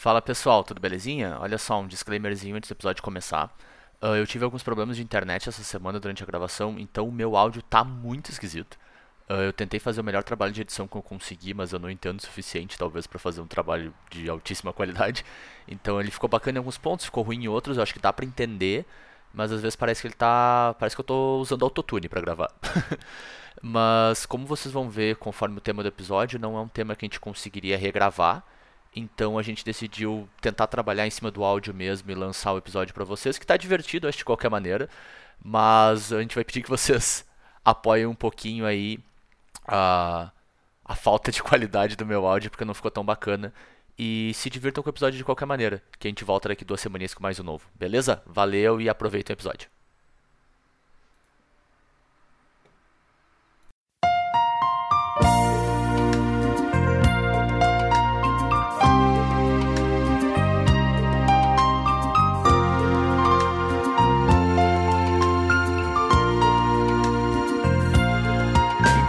Fala pessoal, tudo belezinha? Olha só, um disclaimerzinho antes do episódio começar. Uh, eu tive alguns problemas de internet essa semana durante a gravação, então o meu áudio tá muito esquisito. Uh, eu tentei fazer o melhor trabalho de edição que eu consegui, mas eu não entendo o suficiente, talvez, para fazer um trabalho de altíssima qualidade. Então ele ficou bacana em alguns pontos, ficou ruim em outros, eu acho que dá pra entender, mas às vezes parece que ele tá. Parece que eu tô usando autotune para gravar. mas como vocês vão ver conforme o tema do episódio, não é um tema que a gente conseguiria regravar. Então a gente decidiu tentar trabalhar em cima do áudio mesmo e lançar o episódio para vocês, que tá divertido, acho de qualquer maneira. Mas a gente vai pedir que vocês apoiem um pouquinho aí a, a falta de qualidade do meu áudio, porque não ficou tão bacana. E se divirtam com o episódio de qualquer maneira, que a gente volta daqui duas semaninhas com mais um novo. Beleza? Valeu e aproveitem o episódio.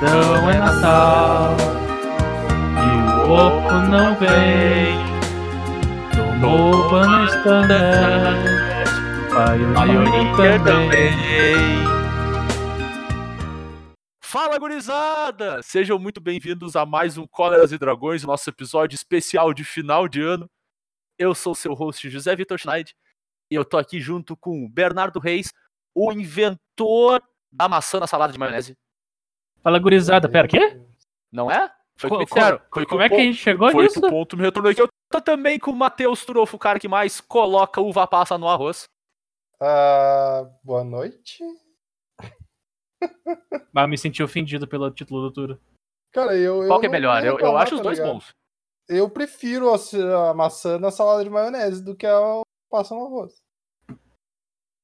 Então é Natal e o ovo não vem. Tomou banho standard, Pioneer também. Fala, gurizada! Sejam muito bem-vindos a mais um Cóleras e Dragões, nosso episódio especial de final de ano. Eu sou seu host, José Vitor Schneid, e eu tô aqui junto com o Bernardo Reis, o inventor da maçã na salada de maionese. Fala, gurizada. Pera, quê? Não é? Foi Co- co-. Foi Como é que a gente chegou Foi nisso? pro ponto, me retornou aqui. Eu tô também com o Matheus Turofo, o cara que mais coloca uva passa no arroz. Ah, boa noite. Ah, me senti ofendido pelo título do Turo. Cara, eu. Qual eu que é não melhor? Eu, eu reclamar, acho os tá dois ligado? bons. Eu prefiro a, a maçã na salada de maionese do que a passa no arroz.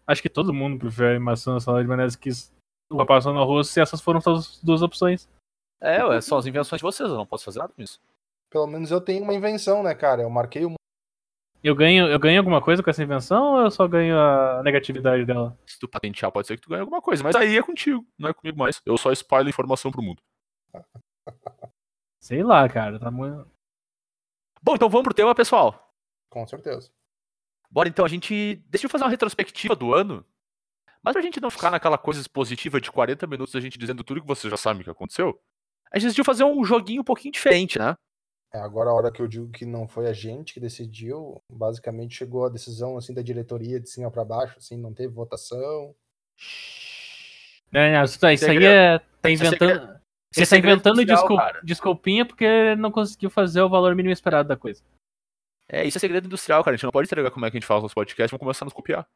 Acho que todo mundo prefere maçã na salada de maionese que uva passa no arroz, se essas foram as duas opções. É, ué, são as invenções de vocês, eu não posso fazer nada com isso. Pelo menos eu tenho uma invenção, né, cara? Eu marquei o. Eu ganho, eu ganho alguma coisa com essa invenção ou eu só ganho a negatividade dela? Se tu patentear, pode ser que tu ganhe alguma coisa, mas aí é contigo, não é comigo mais. Eu só espalho informação pro mundo. Sei lá, cara. Tá muito... Bom, então vamos pro tema, pessoal. Com certeza. Bora então, a gente decidiu fazer uma retrospectiva do ano. Mas pra gente não ficar naquela coisa expositiva de 40 minutos a gente dizendo tudo que você já sabe que aconteceu, a gente decidiu fazer um joguinho um pouquinho diferente, né? É, agora a hora que eu digo que não foi a gente que decidiu, basicamente chegou a decisão assim da diretoria de cima pra baixo, assim, não teve votação. Não, não, isso, tá- isso aí Segredo. é. Tá é inventando. Você é tá inventando descul- cara. desculpinha porque não conseguiu fazer o valor mínimo esperado da coisa. É, isso é segredo industrial, cara. A gente não pode entregar como é que a gente faz nos podcasts, vamos começar a nos copiar.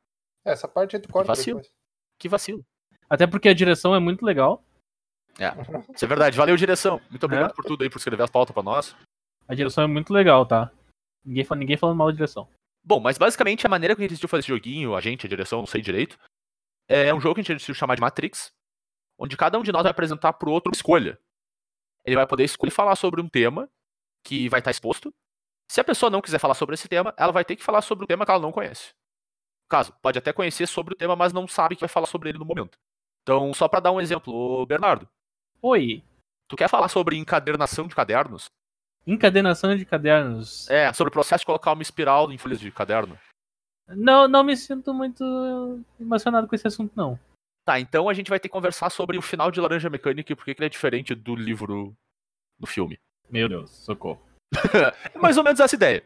É, Essa parte aí tu corta vacilo. depois. Que vacilo. Até porque a direção é muito legal. Isso é verdade. Valeu, direção. Muito obrigado É. por tudo aí, por escrever as pautas pra nós. A direção é muito legal, tá? Ninguém, ninguém falando mal da direção. Bom, mas basicamente a maneira que a gente decidiu fazer esse joguinho, a gente, a direção, não sei direito, é um jogo que a gente decidiu chamar de Matrix, onde cada um de nós vai apresentar pro outro uma escolha. Ele vai poder escolher falar sobre um tema que vai estar exposto. Se a pessoa não quiser falar sobre esse tema, ela vai ter que falar sobre um tema que ela não conhece. Caso, pode até conhecer sobre o tema, mas não sabe que vai falar sobre ele no momento. Então, só pra dar um exemplo, ô Bernardo, Oi. tu quer falar sobre encadernação de cadernos? Encadenação de cadernos. É, sobre o processo de colocar uma espiral em folhas de caderno? Não, não me sinto muito emocionado com esse assunto, não. Tá, então a gente vai ter que conversar sobre o final de Laranja Mecânica e por que que ele é diferente do livro do filme. Meu Deus, socorro. É mais ou menos essa ideia.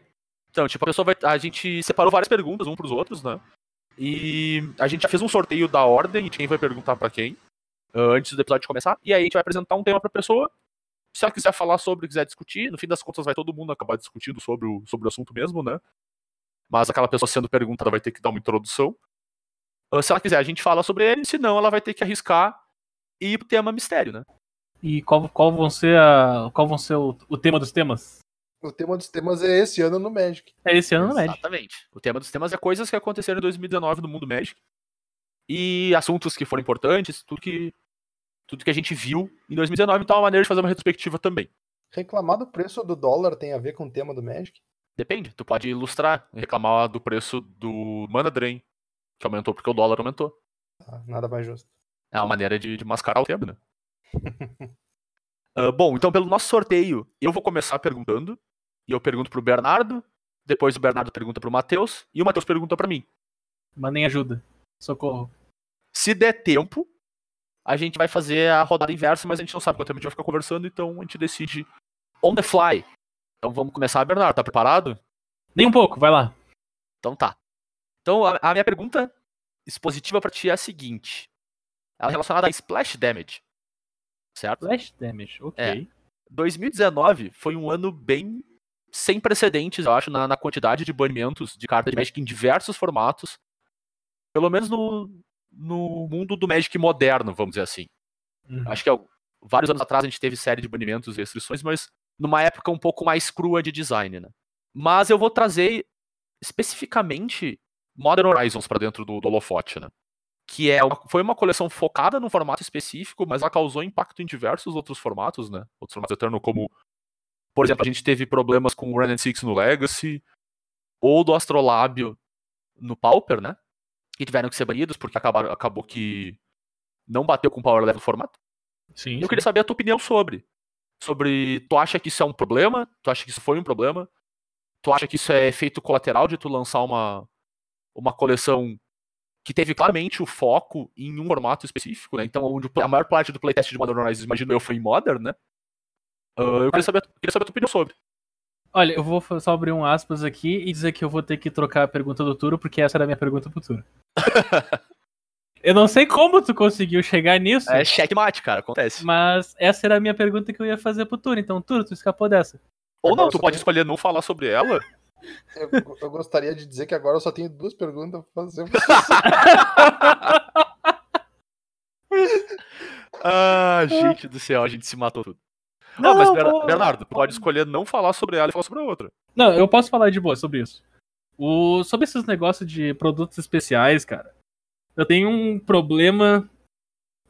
Então, tipo, a pessoa vai. A gente separou várias perguntas um pros outros, né? E a gente já fez um sorteio da ordem de quem vai perguntar pra quem ah, antes do episódio começar. E aí a gente vai apresentar um tema pra pessoa. Se ela quiser falar sobre, quiser discutir, no fim das contas vai todo mundo acabar discutindo sobre o, sobre o assunto mesmo, né? Mas aquela pessoa sendo perguntada vai ter que dar uma introdução. Ah, se ela quiser, a gente fala sobre ele, se não, ela vai ter que arriscar e ir pro tema mistério, né? E qual, qual vão ser, a, qual vão ser o, o tema dos temas? O tema dos temas é esse ano no Magic. É esse ano no Magic. Exatamente. O tema dos temas é coisas que aconteceram em 2019 no mundo Magic. E assuntos que foram importantes, tudo que, tudo que a gente viu em 2019. Então é uma maneira de fazer uma retrospectiva também. Reclamar do preço do dólar tem a ver com o tema do Magic? Depende. Tu pode ilustrar, reclamar do preço do Mana Drain, que aumentou porque o dólar aumentou. Ah, nada mais justo. É uma maneira de, de mascarar o tema, né? Ah, bom, então pelo nosso sorteio, eu vou começar perguntando. E eu pergunto pro Bernardo, Depois o Bernardo pergunta pro Matheus e o Matheus pergunta pra mim. Mandem ajuda. Socorro. Se der tempo, a gente vai fazer a rodada inversa, mas a gente não sabe quanto tempo a gente vai ficar conversando, então a gente decide on the fly. Então vamos começar, Bernardo. Tá preparado? Nem um pouco, vai lá. Então tá. Então a, a minha pergunta expositiva pra ti é a seguinte: ela é relacionada a splash damage. Certo? Flash damage, ok. 2019 foi um ano bem sem precedentes, eu acho, na, na quantidade de banimentos de carta de Magic em diversos formatos. Pelo menos no, no mundo do Magic moderno, vamos dizer assim. Uhum. Acho que vários anos atrás a gente teve série de banimentos e restrições, mas numa época um pouco mais crua de design, né? Mas eu vou trazer especificamente Modern Horizons pra dentro do, do holofote, né? Que é uma- foi uma coleção focada num formato específico, mas ela causou impacto em diversos outros formatos, né? Outros formatos eternos, como, por exemplo, a gente teve problemas com o Run and Six no Legacy, ou do Astrolábio no Pauper, né? Que tiveram que ser banidos porque acabaram, acabou que não bateu com o power level formato. Sim. Eu queria saber a tua opinião sobre. Sobre, tu acha que isso é um problema? Tu acha que isso foi um problema? Tu acha que isso é efeito colateral de tu lançar uma, uma coleção que teve claramente o foco em um formato específico, né? Então, onde a maior parte do playtest de Modern Horizons, imagino eu, foi em Modern, né? Ah, eu queria saber, queria saber a tua opinião sobre. Olha, eu vou só abrir um aspas aqui e dizer que eu vou ter que trocar a pergunta do Turo, porque essa era a minha pergunta pro Turo. eu não sei como tu conseguiu chegar nisso, É checkmate, cara, acontece. mas essa era a minha pergunta que eu ia fazer pro Turo. Então, Turo, tu escapou dessa. Ou não, tu pode escolher não falar sobre ela. Eu, eu gostaria de dizer que agora eu só tenho duas perguntas pra fazer. Ah, gente do céu, a gente se matou tudo. Não, mas Ber- pô. Bernardo, pode escolher não falar sobre ela e falar sobre a outra. Não, eu posso falar de boa sobre isso. O, sobre esses negócios de produtos especiais, cara, eu tenho um problema.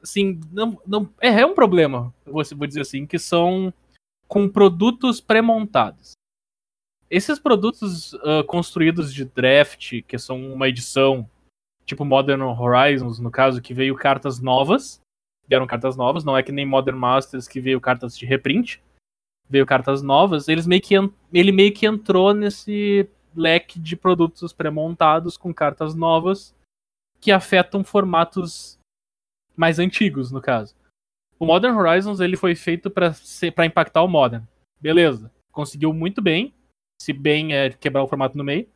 Assim, não, não, é, é um problema, vou, vou dizer assim, que são com produtos pré-montados. Esses produtos ah, construídos de draft, que são uma edição, tipo Modern Horizons, no caso, que veio cartas novas, vieram cartas novas, não é que nem Modern Masters que veio cartas de reprint, veio cartas novas, eles meio que ele meio que entrou nesse leque de produtos pré-montados com cartas novas que afetam formatos mais antigos, no caso. O Modern Horizons ele foi feito para para impactar o Modern. Beleza. Conseguiu muito bem, se bem é quebrar o formato no meio.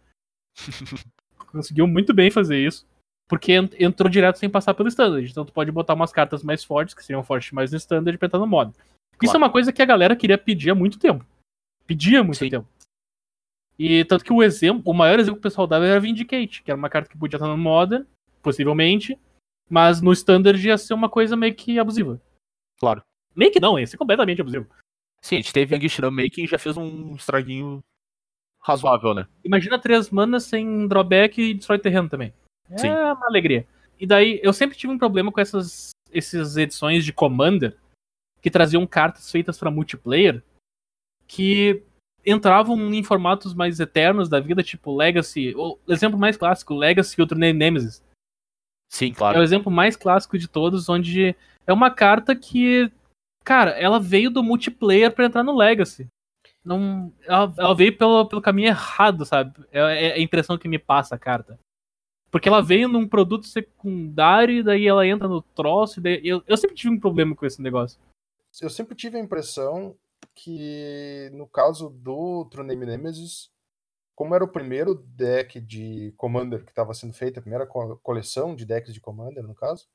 Conseguiu muito bem fazer isso, porque en- entrou direto sem passar pelo standard. Então tu pode botar umas cartas mais fortes, que seriam fortes mais no standard, pra entrar no Modern. Isso Claro. é uma coisa que a galera queria pedir há muito tempo. Pedia há muito Sim. tempo. E tanto que o exemplo, o maior exemplo que o pessoal dava era Vindicate, que era uma carta que podia estar no Modern, possivelmente, mas no Standard ia ser uma coisa meio que abusiva. Claro. Meio que não, ia ser completamente abusivo. Sim, a gente teve Young Shinram Making e já fez um estraguinho razoável, né? Imagina três manas sem drawback e destrói terreno também. É Sim. uma alegria. E daí, eu sempre tive um problema com essas, essas edições de Commander que traziam cartas feitas para multiplayer que entravam em formatos mais eternos da vida, tipo Legacy. O exemplo mais clássico, Legacy e outro Nemesis. Sim, É claro. o exemplo mais clássico de todos, onde é uma carta que, cara, ela veio do multiplayer pra entrar no Legacy. Não, ela, ela veio pelo, pelo caminho errado, sabe? É, é a impressão que me passa a carta. Porque ela veio num produto secundário e daí ela entra no troço. E daí, eu, eu sempre tive um problema com esse negócio. Eu sempre tive a impressão que, no caso do True Name Nemesis, como era o primeiro deck de Commander que estava sendo feito, a primeira co- coleção de decks de Commander, no caso,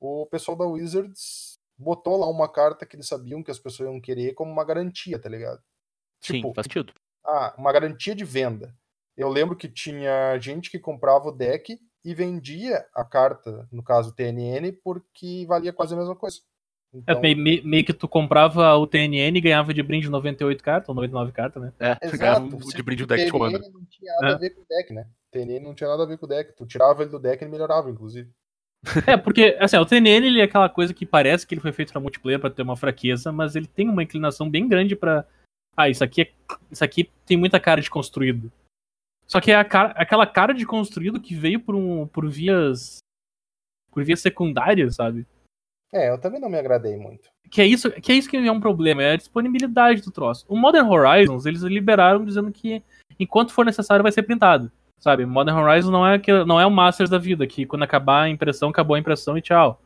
o pessoal da Wizards botou lá uma carta que eles sabiam que as pessoas iam querer como uma garantia, tá ligado? Sim, Tipo, faz sentido. ah, uma garantia de venda. Eu lembro que tinha gente que comprava o deck e vendia a carta, no caso TNN, porque valia quase a mesma coisa. É, Então, meio, meio- meio que tu comprava o TNN e ganhava de brinde 98 cartas, ou 99 cartas, né? É, Exato, ganhava de brinde o que deck de TNN não tinha nada É. a ver com o deck, né? TNN não tinha nada a ver com o deck. Tu tirava ele do deck e ele melhorava, inclusive. É, porque, assim, o TNN ele é aquela coisa que parece que ele foi feito pra multiplayer pra ter uma fraqueza, mas ele tem uma inclinação bem grande pra. Ah, isso aqui, é, isso aqui tem muita cara de construído. Só que é cara- aquela cara de construído que veio por, um, por vias. por vias secundárias, sabe? É, eu também não me agradei muito. Que é isso que é, isso que é um problema, é a disponibilidade do troço. O Modern Horizons, eles liberaram dizendo que enquanto for necessário vai ser printado. Sabe? Modern Horizon não é, que, não é o Masters da vida, que quando acabar a impressão, acabou a impressão e tchau.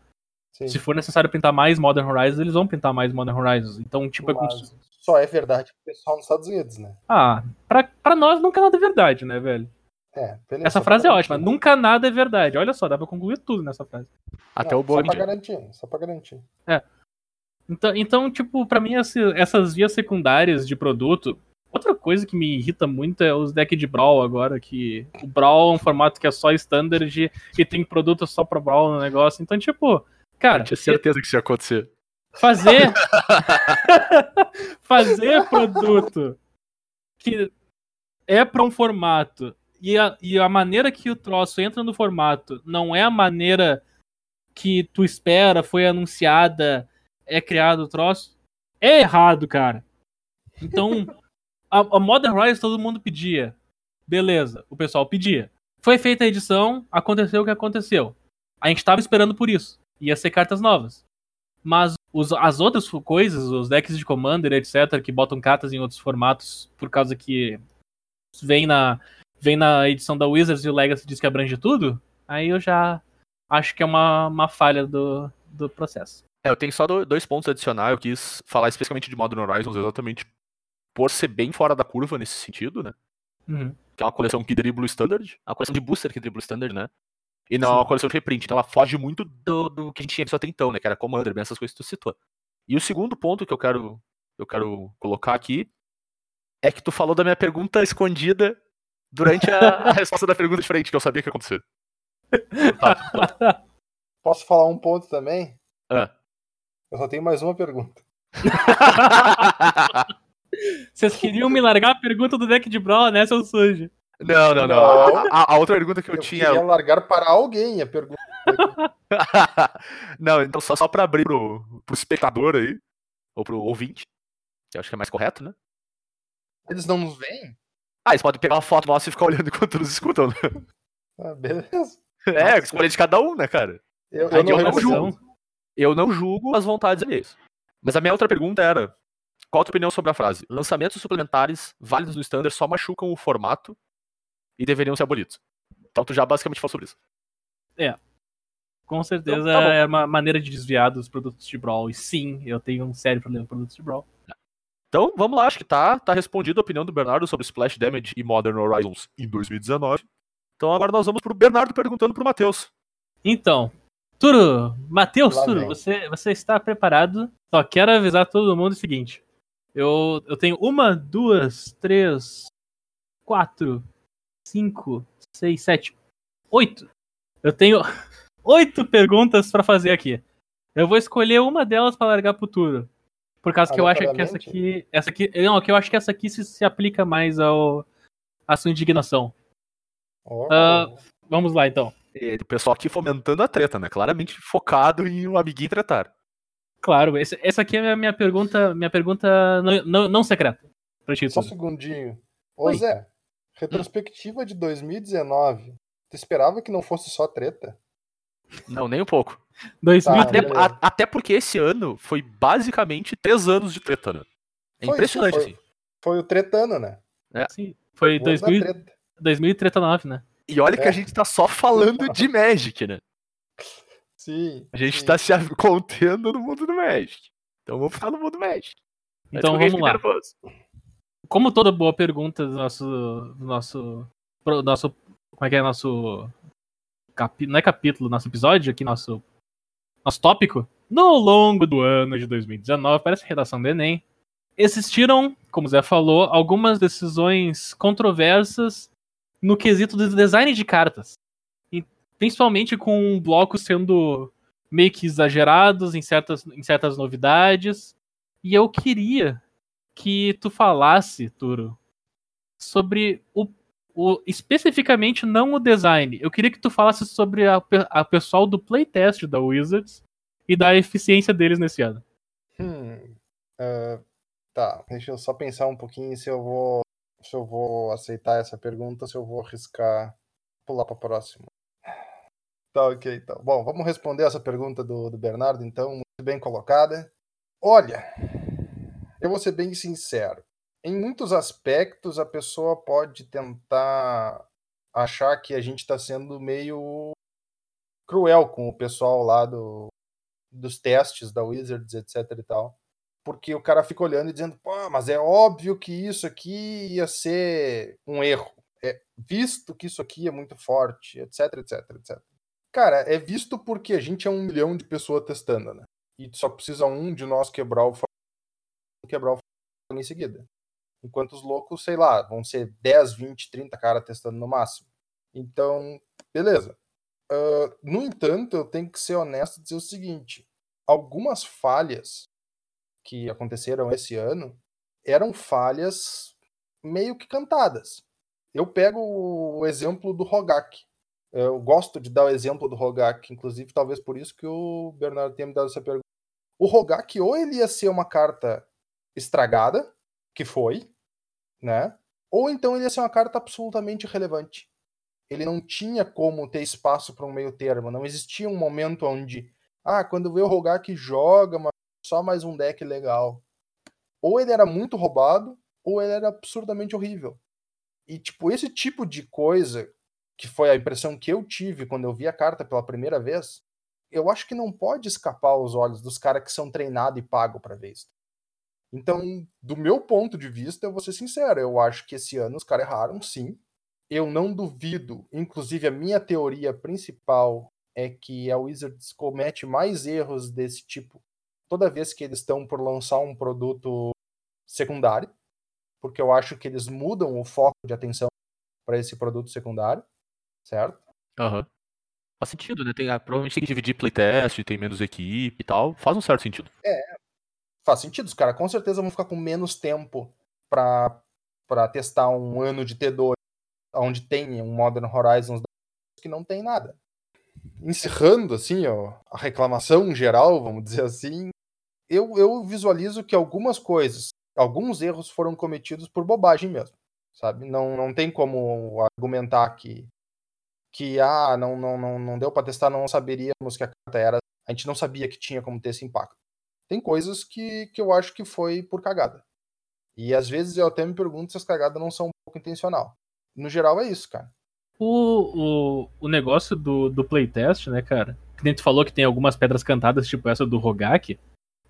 Sim. Se for necessário printar mais Modern Horizons, eles vão printar mais Modern Horizons. Então, tipo, é como se- só é verdade pro pessoal nos Estados Unidos, né? Ah, pra, pra nós nunca nada é verdade, né, velho? É, beleza, Essa frase é ótima. garantir. Nunca nada é verdade. Olha só, dá pra concluir tudo nessa frase. Até Não, o bom Só pra garantir, só pra garantir. Então, então tipo, pra mim, esse- essas vias secundárias de produto. Outra coisa que me irrita muito é os decks de Brawl agora, que o Brawl é um formato que é só standard e tem produto só pra Brawl no negócio. Então, tipo, cara, Eu tinha certeza que isso ia acontecer. Fazer fazer produto que é para um formato e a, e a maneira que o troço entra no formato não é a maneira que tu espera, foi anunciada, é criado o troço, é errado, cara. Então, a, a Modern Horizon todo mundo pedia. Beleza, o pessoal pedia. Foi feita a edição, aconteceu o que aconteceu. A gente tava esperando por isso. Ia ser cartas novas. Mas os- as outras coisas, os decks de Commander, etc., que botam cartas em outros formatos por causa que vem na, vem na edição da Wizards e o Legacy diz que abrange tudo, aí eu já acho que é uma, uma falha do, do processo. É, eu tenho só do- dois pontos a adicionar. Eu quis falar especificamente de Modern Horizons, exatamente por ser bem fora da curva nesse sentido, né? Uhum. Que é uma coleção que dribla o standard, uma coleção de booster que dribla o standard, né? E não é uma coleção de reprint, então ela foge muito do, do que a gente tinha visto até então, né? Que era Commander, bem essas coisas que tu citou. E o segundo ponto que eu quero, eu quero colocar aqui é que tu falou da minha pergunta escondida durante a, a resposta da pergunta de frente, que eu sabia que ia acontecer. Tá, Posso falar um ponto também? Ah. Eu só tenho mais uma pergunta. Vocês queriam me largar a pergunta do deck de Brawl, né, seu sujo? Não, não, não. Não. A, a outra pergunta que eu, Eu tinha. queria largar para alguém a pergunta. não, então só, só pra abrir pro, pro espectador aí, ou pro ouvinte, que eu acho que é mais correto, né? Eles não nos veem? Ah, eles podem pegar uma foto nossa e ficar olhando enquanto nos escutam, né? Ah, beleza. É, escolha de cada um, né, cara? Eu, eu não eu não julgo. Eu não julgo as vontades alheias. Mas a minha outra pergunta era: qual a tua opinião sobre a frase? Lançamentos suplementares válidos no standard só machucam o formato e deveriam ser abolidos. Então tu já basicamente falou sobre isso. Com certeza Então, tá é uma maneira de desviar dos produtos de Brawl. E sim, eu tenho um sério problema com produtos de Brawl. Então, vamos lá, acho que tá, tá respondida a opinião do Bernardo sobre Splash Damage e Modern Horizons em 2019. Então agora nós vamos pro Bernardo perguntando pro Matheus. Então, Turo, Matheus Turo, você, você está preparado? Só quero avisar todo mundo o seguinte. Eu, eu tenho uma, duas, três, quatro, cinco, seis, sete, oito. Eu tenho oito perguntas pra fazer aqui. Eu vou escolher uma delas pra largar pro Turo. Por causa que eu acho que essa aqui. Essa aqui. Não, que eu acho que essa aqui se, se aplica mais ao. à sua indignação. Ó, Ah. Vamos lá então. E o pessoal aqui fomentando a treta, né? Claramente focado em um amiguinho tretar. Claro, esse- essa aqui é a minha pergunta, minha pergunta não, não, não secreta. Pra ti, Só um segundinho. Ô Oi. Zé, retrospectiva de 2019. Tu esperava que não fosse só treta? Não, nem um pouco. 2000, Tá, Até, a- até porque esse ano foi basicamente três anos de treta, né? É Foi, impressionante, foi. assim. Foi o tretano, né? sim, foi O ano da 2000, treta. 2039, né? E olha que É. a gente tá só falando de Magic, né? Sim. A gente sim. tá se contendo no mundo do Magic. Então vamos ficar no mundo do Magic. Então que vamos lá. nervoso. Como toda boa pergunta do nosso. Do nosso. nosso como é que é? Nosso. Capi, não é capítulo, nosso episódio aqui, nosso. Nosso tópico. No longo do ano de 2019, parece redação do Enem. Existiram, como o Zé falou, algumas decisões controversas no quesito do design de cartas. E, principalmente com blocos sendo meio que exagerados em certas, em certas novidades. E eu queria que tu falasse, Turo, sobre o, o- especificamente não o design. Eu queria que tu falasse sobre a, a pessoal do playtest da Wizards e da eficiência deles nesse ano. Hum, ah, tá, deixa eu só pensar um pouquinho se eu vou se eu vou aceitar essa pergunta, se eu vou arriscar pular para próxima. Tá, ok, então. Bom, vamos responder essa pergunta do, do Bernardo, então, muito bem colocada. Olha, eu vou ser bem sincero. em muitos aspectos a pessoa pode tentar achar que a gente está sendo meio cruel com o pessoal lá do, dos testes da Wizards, etc e tal. Porque o cara fica olhando e dizendo, pô, mas é óbvio que isso aqui ia ser um erro. É, visto que isso aqui é muito forte, etc, etc, etc. Cara, é visto porque a gente é um milhão de pessoas testando, né? E só precisa um de nós quebrar o quebrar o em seguida. Enquanto os loucos, sei lá, vão ser 10, 20, 30 caras testando no máximo. Então, beleza. Uh, no entanto, eu tenho que ser honesto e dizer o seguinte: algumas falhas que aconteceram esse ano eram falhas meio que cantadas. Eu pego o exemplo do Rogak. Eu gosto de dar o exemplo do Rogak, inclusive talvez por isso que o Bernardo tenha me dado essa pergunta. O Rogak ou ele ia ser uma carta estragada, que foi, né? Ou então ele ia ser uma carta absolutamente irrelevante. Ele não tinha como ter espaço para um meio termo. Não existia um momento onde, ah, quando vê o Rogak joga, só mais um deck legal. Ou ele era muito roubado, ou ele era absurdamente horrível. E, tipo, esse tipo de coisa, que foi a impressão que eu tive quando eu vi a carta pela primeira vez, eu acho que não pode escapar aos olhos dos caras que são treinados e pagos para ver isso. Então, do meu ponto de vista, eu vou ser sincero, eu acho que esse ano os caras erraram, sim. Eu não duvido, inclusive a minha teoria principal é que a Wizards comete mais erros desse tipo toda vez que eles estão por lançar um produto secundário, porque eu acho que eles mudam o foco de atenção para esse produto secundário, certo? Aham. Uhum. Faz sentido, né? Tem, ah, provavelmente tem que dividir playtest, tem menos equipe e tal. Faz um certo sentido. É, faz sentido. Os caras com certeza vão ficar com menos tempo para testar um ano de T2, onde tem um Modern Horizons que não tem nada. Encerrando, assim, ó, a reclamação geral, vamos dizer assim, eu, eu visualizo que algumas coisas, alguns erros foram cometidos por bobagem mesmo, sabe? Não, não tem como argumentar que, que ah, não, não, não, não deu para testar, não saberíamos que a carta era. A gente não sabia que tinha como ter esse impacto. Tem coisas que, que eu acho que foi por cagada. E às vezes eu até me pergunto se as cagadas não são um pouco intencional. No geral é isso, cara. O, o, o negócio do, do playtest, né, cara? Que nem tu falou que tem algumas pedras cantadas, tipo essa do Rogak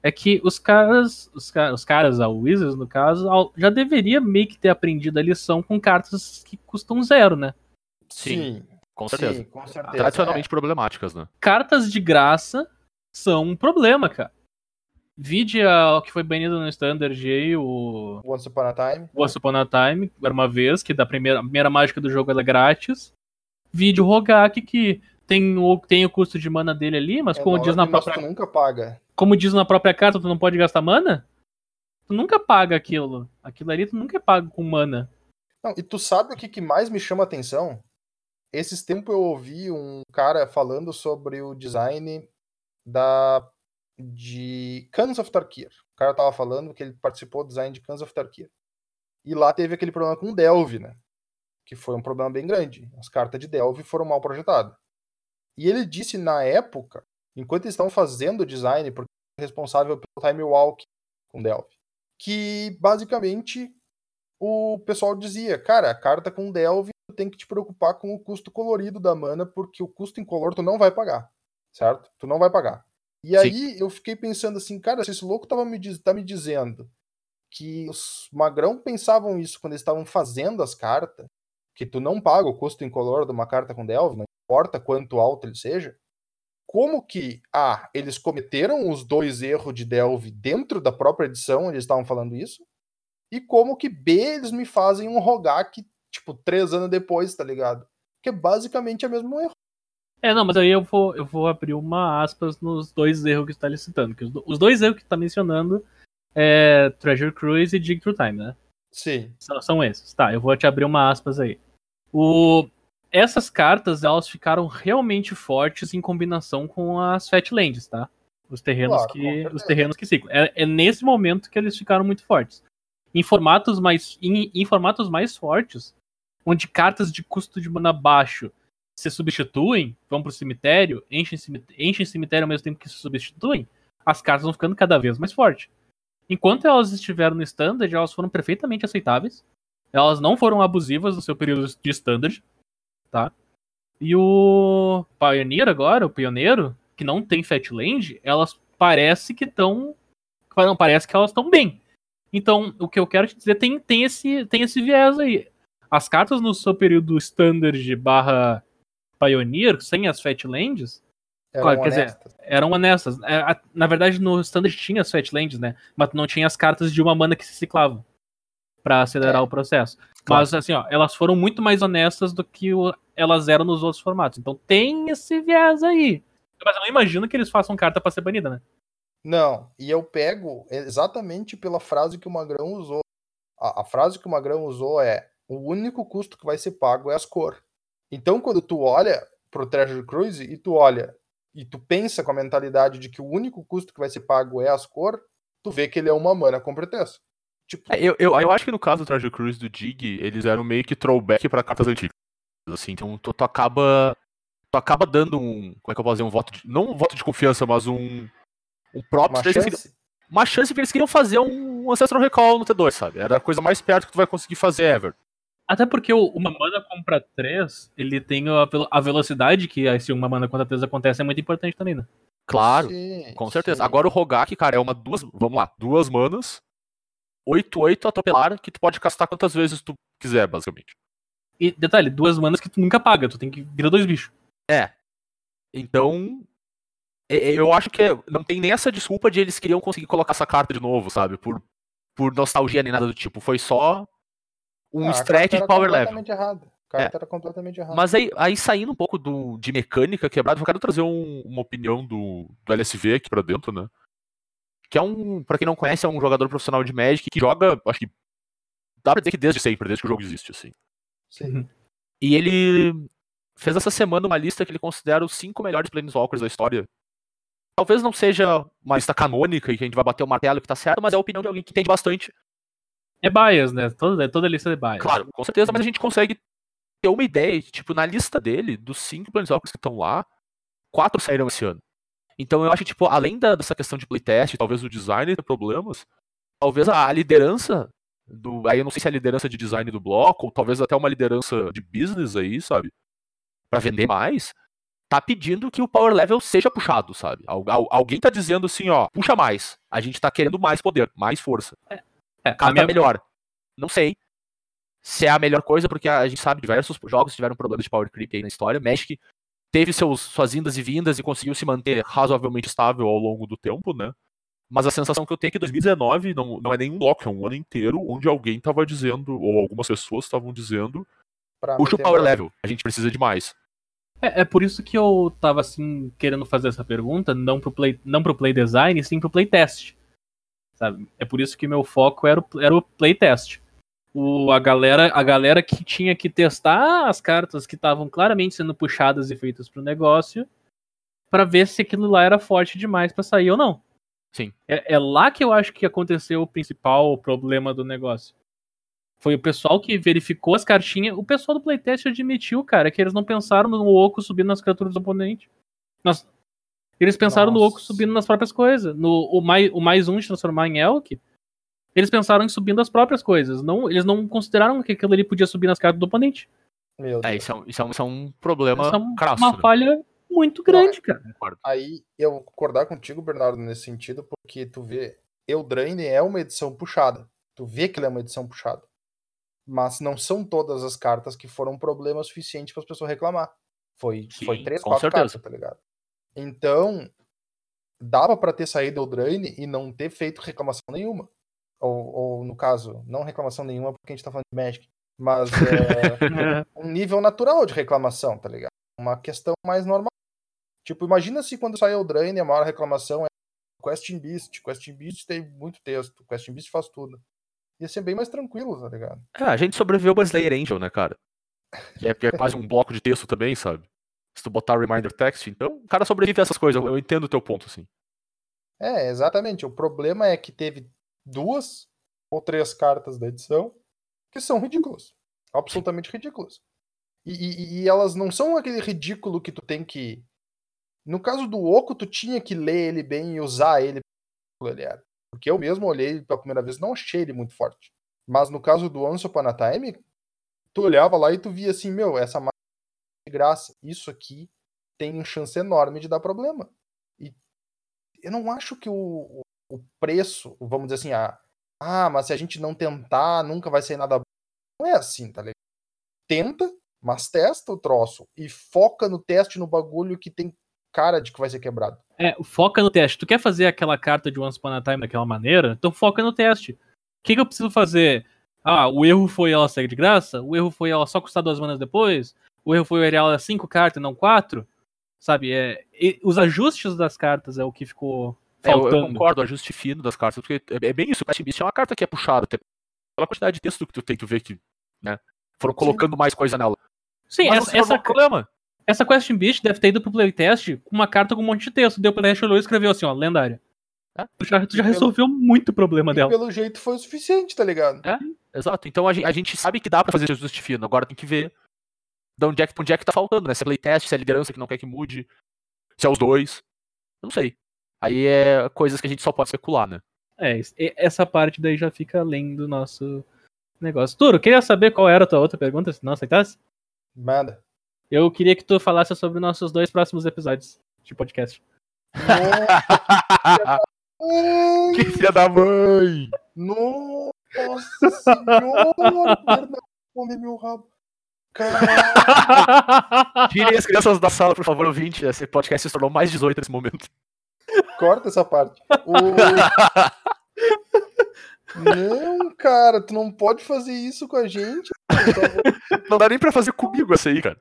é que os caras, os, os caras, a Wizards no caso, já deveria meio que ter aprendido a lição com cartas que custam zero, né? Sim, com certeza. Sim, com certeza. Tradicionalmente é. problemáticas, né? Cartas de graça são um problema, cara. Vide o que foi banido no Standard aí, o. Once Upon a Time. Once Upon a Time, era uma vez, que da primeira, a primeira mágica do jogo é grátis. Vide o Rogak, que tem o, tem o custo de mana dele ali, mas é, como diz na própria. nunca paga. Como diz na própria carta, tu não pode gastar mana? Tu nunca paga aquilo. Aquilo ali tu nunca é paga com mana. Não, e tu sabe o que, que mais me chama atenção? Esses tempos eu ouvi um cara falando sobre o design da de Cans of Tarkir. O cara tava falando que ele participou do design de Cans of Tarkir. E lá teve aquele problema com Delve, né? Que foi um problema bem grande. As cartas de Delve foram mal projetadas. E ele disse na época, enquanto eles estavam fazendo o design, porque é responsável pelo time walk com Delve, que basicamente o pessoal dizia, cara, a carta com Delve tu tem que te preocupar com o custo colorido da mana, porque o custo incolor tu não vai pagar, certo? Tu não vai pagar. E aí Sim. eu fiquei pensando assim, cara, se esse louco tava me, tá me dizendo que os magrão pensavam isso quando eles estavam fazendo as cartas, que tu não paga o custo incolor de uma carta com Delve, não importa quanto alto ele seja, como que A, eles cometeram os dois erros de Delve dentro da própria edição, eles estavam falando isso, e como que B, eles me fazem um Rogak, tipo, três anos depois, tá ligado? Que é basicamente o mesmo erro. É, não, mas aí eu vou, eu vou abrir uma aspas nos dois erros que você tá licitando. Que os, os dois erros que você tá mencionando é Treasure Cruise e Dig Through Time, né? Sim. São, são esses. Tá, eu vou te abrir uma aspas aí. O, essas cartas elas ficaram realmente fortes em combinação com as Fatlands, tá? Os terrenos claro, que os terrenos que ciclam. É, é, nesse momento que eles ficaram muito fortes. Em formatos mais em, em formatos mais fortes, onde cartas de custo de mana baixo se substituem, vão pro cemitério, enchem cemitério, enchem cemitério ao mesmo tempo que se substituem, as cartas vão ficando cada vez mais fortes. Enquanto elas estiveram no standard, elas foram perfeitamente aceitáveis. Elas não foram abusivas no seu período de standard, tá? E o Pioneer agora, o Pioneiro, que não tem Fatland, elas parece que estão. Não, parece que elas estão bem. Então, o que eu quero te dizer tem, tem, esse, tem esse viés aí. As cartas no seu período standard barra Pioneer, sem as Fatlands, Eram Claro, quer dizer, honestas. eram honestas. É, Na verdade, no Standard tinha as Fatlands, né? Mas não tinha as cartas de uma mana que se ciclavam pra acelerar É. o processo. Claro. Mas, assim, ó, elas foram muito mais honestas do que o- elas eram nos outros formatos. Então tem esse viés aí. Mas eu não imagino que eles façam carta pra ser banida, né? Não, e eu pego exatamente pela frase que o Magrão usou. A, a frase que o Magrão usou é: o único custo que vai ser pago é as cor. Então, quando tu olha pro Treasure Cruise e tu olha e tu pensa com a mentalidade de que o único custo que vai ser pago é as cor, tu vê que ele é uma mana com pretexto. Tipo, É, eu, eu, eu acho que no caso do Treasure Cruise do Dig, eles eram meio que throwback pra cartas antigas. Assim, então tu, tu acaba. Tu acaba dando um. Como é que eu posso dizer? Um voto de. Não um voto de confiança, mas um. Um próprio uma queriam- chance. uma chance porque eles queriam fazer um, um Ancestral Recall no T2, sabe? Era a coisa mais perto que tu vai conseguir fazer ever. Até porque o uma mana compra 3, ele tem a, a velocidade que esse uma mana contra 3 acontece é muito importante também, né? Claro, Sim, com certeza. sim. Agora o Rogak, cara, é uma duas. Vamos lá, duas manas. 8-8 atropelar, que tu pode castar quantas vezes tu quiser, basicamente. E detalhe, duas manas que tu nunca paga, tu tem que virar dois bichos. É. Então. Eu acho que não tem nem essa desculpa de eles queriam conseguir colocar essa carta de novo, sabe? Por, por nostalgia nem nada do tipo. Foi só um Ah, stretch de power level. errada. Mas aí, aí saindo um pouco do, de mecânica quebrada, eu quero trazer um- uma opinião do, do LSV aqui pra dentro, né? Que é um, pra quem não conhece, é um jogador profissional de Magic que joga, acho que dá pra dizer que desde sempre, desde que o jogo existe, assim. Sim. E ele fez essa semana uma lista que ele considera os cinco melhores Planeswalkers da história. Talvez não seja uma lista canônica e que a gente vai bater o martelo que tá certo, mas é a opinião de alguém que entende bastante. É bias, né? Toda, toda lista é bias. Claro, com certeza, mas a gente consegue ter uma ideia. de, Tipo, na lista dele, dos cinco Planeswalkers que estão lá, quatro saíram esse ano. Então eu acho que, tipo, além da- dessa questão de playtest, talvez o design ter problemas, talvez a, a liderança do. Aí eu não sei se é a liderança de design do bloco, ou talvez até uma liderança de business aí, sabe? Pra vender mais, tá pedindo que o power level seja puxado, sabe? Al- alguém tá dizendo assim, ó, puxa mais. A gente tá querendo mais poder, mais força. É, a Carta minha- melhor. Não sei se é a melhor coisa, porque a gente sabe que diversos jogos tiveram problemas de power creep aí na história. Magic teve seus, suas indas e vindas e conseguiu se manter razoavelmente estável ao longo do tempo, né? Mas a sensação que eu tenho é que 2019 não, não é nenhum bloco, é um ano inteiro onde alguém tava dizendo, ou algumas pessoas estavam dizendo, Pra puxa o power bala. level, a gente precisa de mais. É, é por isso que eu tava assim, querendo fazer essa pergunta, não pro play, não pro play design, sim pro play test. Sabe? É por isso que meu foco era o, era o play test. O, a, galera, a galera que tinha que testar as cartas que estavam claramente sendo puxadas e feitas pro negócio pra ver se aquilo lá era forte demais pra sair ou não. Sim. É, é lá que eu acho que aconteceu o principal problema do negócio. Foi o pessoal que verificou as cartinhas. O pessoal do playtest admitiu, cara, que eles não pensaram no Oco subindo nas criaturas do oponente. Nas- Eles pensaram no Nossa. Oco subindo nas próprias coisas. No, o, mais, o mais um de transformar em Elk. Eles pensaram em subindo as próprias coisas. Não, eles não consideraram que aquilo ali podia subir nas cartas do oponente. Meu É, Deus. isso é um, isso é um, isso é um problema Isso é um- crasso. uma né? falha muito grande, cara. Concordo. Aí eu vou concordar contigo, Bernardo, nesse sentido, porque tu vê, Eldraine é uma edição puxada. Tu vê que ela é uma edição puxada. Mas não são todas as cartas que foram problema suficiente para as pessoas reclamar. Foi, Sim, foi três, com quatro certeza. cartas, tá ligado? Então, dava para ter saído Eldraine e não ter feito reclamação nenhuma. Ou, ou, no caso, não reclamação nenhuma porque a gente tá falando de Magic. Mas é, um nível natural de reclamação, tá ligado? Uma questão mais normal. Tipo, imagina se quando sai Eldraine a maior reclamação é Questing Beast. Questing Beast tem muito texto. Questing Beast faz tudo. Ia ser bem mais tranquilo, tá ligado? É, a gente sobreviveu ao Slayer Angel, né, cara? Que é, que é quase um bloco de texto também, sabe? Se tu botar reminder text, então o cara sobrevive a essas coisas. Eu entendo o teu ponto, assim. É, exatamente. O problema é que teve duas ou três cartas da edição que são ridículas. Absolutamente ridículas. E, e- e elas não são aquele ridículo que tu tem que. No caso do Oco, tu tinha que ler ele bem e usar ele. Ele era. Porque eu mesmo olhei pela primeira vez não achei ele muito forte. Mas no caso do Once Upon a Time, tu olhava lá e tu via assim, meu, essa de graça. Isso aqui tem uma chance enorme de dar problema. E eu não acho que o, o preço, vamos dizer assim, ah, ah, mas se a gente não tentar, nunca vai sair nada bom. Não é assim, tá ligado? Tenta, mas testa o troço e foca no teste no bagulho que tem cara de que vai ser quebrado. É, foca no teste. Tu quer fazer aquela carta de Once Upon a Time daquela maneira? Então foca no teste. O que, que eu preciso fazer? Ah, o erro foi ela sair de graça? O erro foi ela só custar duas manas depois? O erro foi ela cinco cartas e não quatro? Sabe, é, os ajustes das cartas é o que ficou faltando. É, eu, eu, concordo, o ajuste fino das cartas, porque é, é bem isso, o Clash Beast é uma carta que é puxada, pela quantidade de texto que tu tem, tu vê que, né, foram colocando Sim. mais coisa nela. Sim, Mas essa, essa, problema. essa Question Beast deve ter ido pro playtest com uma carta com um monte de texto, deu pra olhou e escreveu assim, ó, lendária. É? Tu já, tu já resolveu pelo, muito o problema dela. pelo jeito foi o suficiente, tá ligado? É, exato. Então a gente, a gente sabe que dá pra fazer esse ajuste fino, agora tem que ver de onde é que, onde é que tá faltando, né? Se é playtest, se é liderança que não quer que mude, se é os dois. Eu não sei. Aí é coisas que a gente só pode especular, né? É, essa parte daí já fica além do nosso negócio. Turo, queria saber qual era a tua outra pergunta, se não aceitasse? Manda. Eu queria que tu falasse sobre nossos dois próximos episódios de podcast. que filha da mãe! Nossa senhora! Come meu rabo. Tirem as crianças da sala, por favor, ouvinte. Esse podcast se tornou mais 18 nesse momento. Corta essa parte. O... Não, cara, tu não pode fazer isso com a gente. Não dá nem pra fazer comigo essa aí, cara.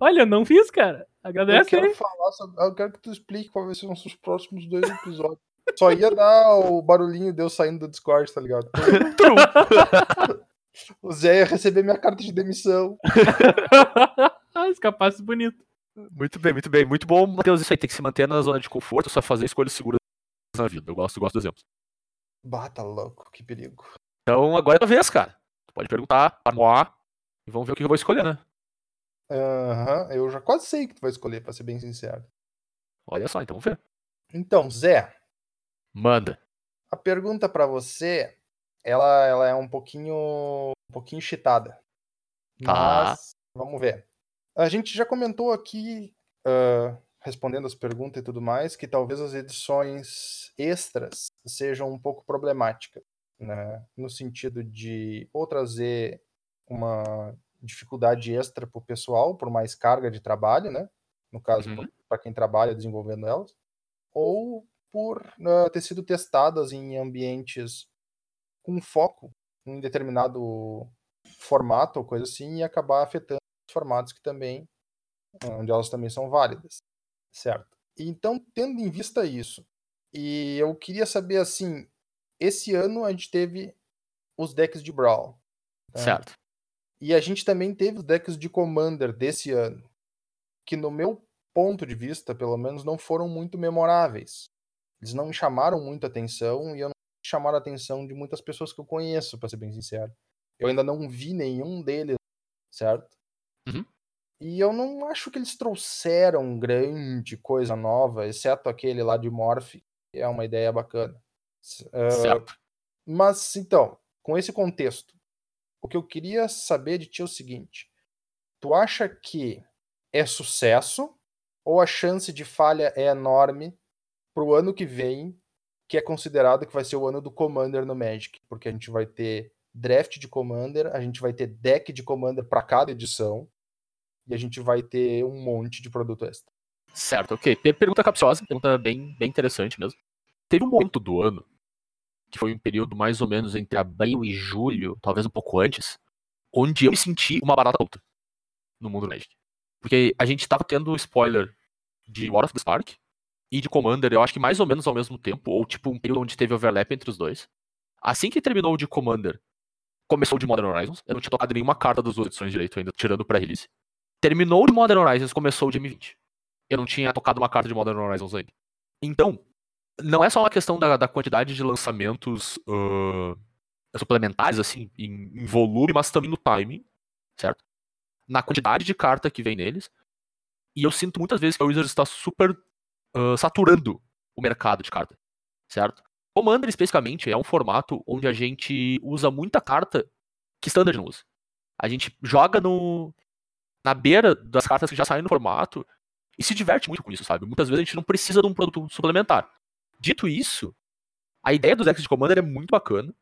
Olha, eu não fiz, cara. Agradece eu quero aí. Falar sobre... Eu quero que tu explique quais são os próximos dois episódios. Só ia dar o barulhinho de eu saindo do Discord, tá ligado? o Zé ia receber minha carta de demissão. Escapasse bonito. Muito bem, muito bem. Muito bom, Matheus. Isso aí tem que se manter na zona de conforto, só fazer escolhas seguras na vida. Eu gosto, gosto do exemplo. Bata louco, que perigo. Então agora é a tua vez, cara. Tu pode perguntar, armoar, e vamos ver o que eu vou escolher, né? Aham, uhum, eu já quase sei o que tu vai escolher, pra ser bem sincero. Olha só, então vamos ver. Então, Zé. Manda. A pergunta para você, ela, ela é um pouquinho um pouquinho chitada. Tá. Mas vamos ver. A gente já comentou aqui, uh, respondendo as perguntas e tudo mais, que talvez as edições extras sejam um pouco problemáticas, né? no sentido de ou trazer uma dificuldade extra para o pessoal, por mais carga de trabalho, né? no caso, uhum. para quem trabalha desenvolvendo elas, ou por uh, ter sido testadas em ambientes com foco em determinado formato ou coisa assim e acabar afetando formatos que também, onde elas também são válidas, certo? Então, tendo em vista isso, e eu queria saber assim, esse ano a gente teve os decks de Brawl. Tá? Certo. E a gente também teve os decks de Commander desse ano, que no meu ponto de vista, pelo menos, não foram muito memoráveis. Eles não me chamaram muita atenção e eu não chamaram a atenção de muitas pessoas que eu conheço, para ser bem sincero. Eu ainda não vi nenhum deles, certo? Uhum. E eu não acho que eles trouxeram grande coisa nova, exceto aquele lá de Morph, que é uma ideia bacana. Uh, mas, então, com esse contexto, o que eu queria saber de ti é o seguinte: tu acha que é sucesso ou a chance de falha é enorme pro ano que vem, que é considerado que vai ser o ano do Commander no Magic? Porque a gente vai ter draft de Commander, a gente vai ter deck de Commander para cada edição e a gente vai ter um monte de produto extra. Certo, ok. Pergunta capciosa, pergunta bem, bem interessante mesmo. Teve um momento do ano, que foi um período mais ou menos entre abril e julho, talvez um pouco antes, onde eu me senti uma barata alta no mundo Magic. Porque a gente tava tendo spoiler de War of the Spark e de Commander, eu acho que mais ou menos ao mesmo tempo, ou tipo um período onde teve overlap entre os dois. Assim que terminou o de Commander, começou o de Modern Horizons. Eu não tinha tocado nenhuma carta das duas edições direito ainda, tirando pra release. Terminou de Modern Horizons, começou o de M20. Eu não tinha tocado uma carta de Modern Horizons ainda. Então, não é só uma questão da, da quantidade de lançamentos uh, suplementares, assim, em, em, volume, mas também no timing, certo? Na quantidade de carta que vem neles. E eu sinto muitas vezes que a Wizards está super saturando o mercado de carta, certo? Commander, especificamente, é um formato onde a gente usa muita carta que Standard não usa. A gente joga no na beira das cartas que já saem no formato e se diverte muito com isso, sabe? Muitas vezes a gente não precisa de um produto suplementar. Dito isso, a ideia dos decks de Commander é muito bacana.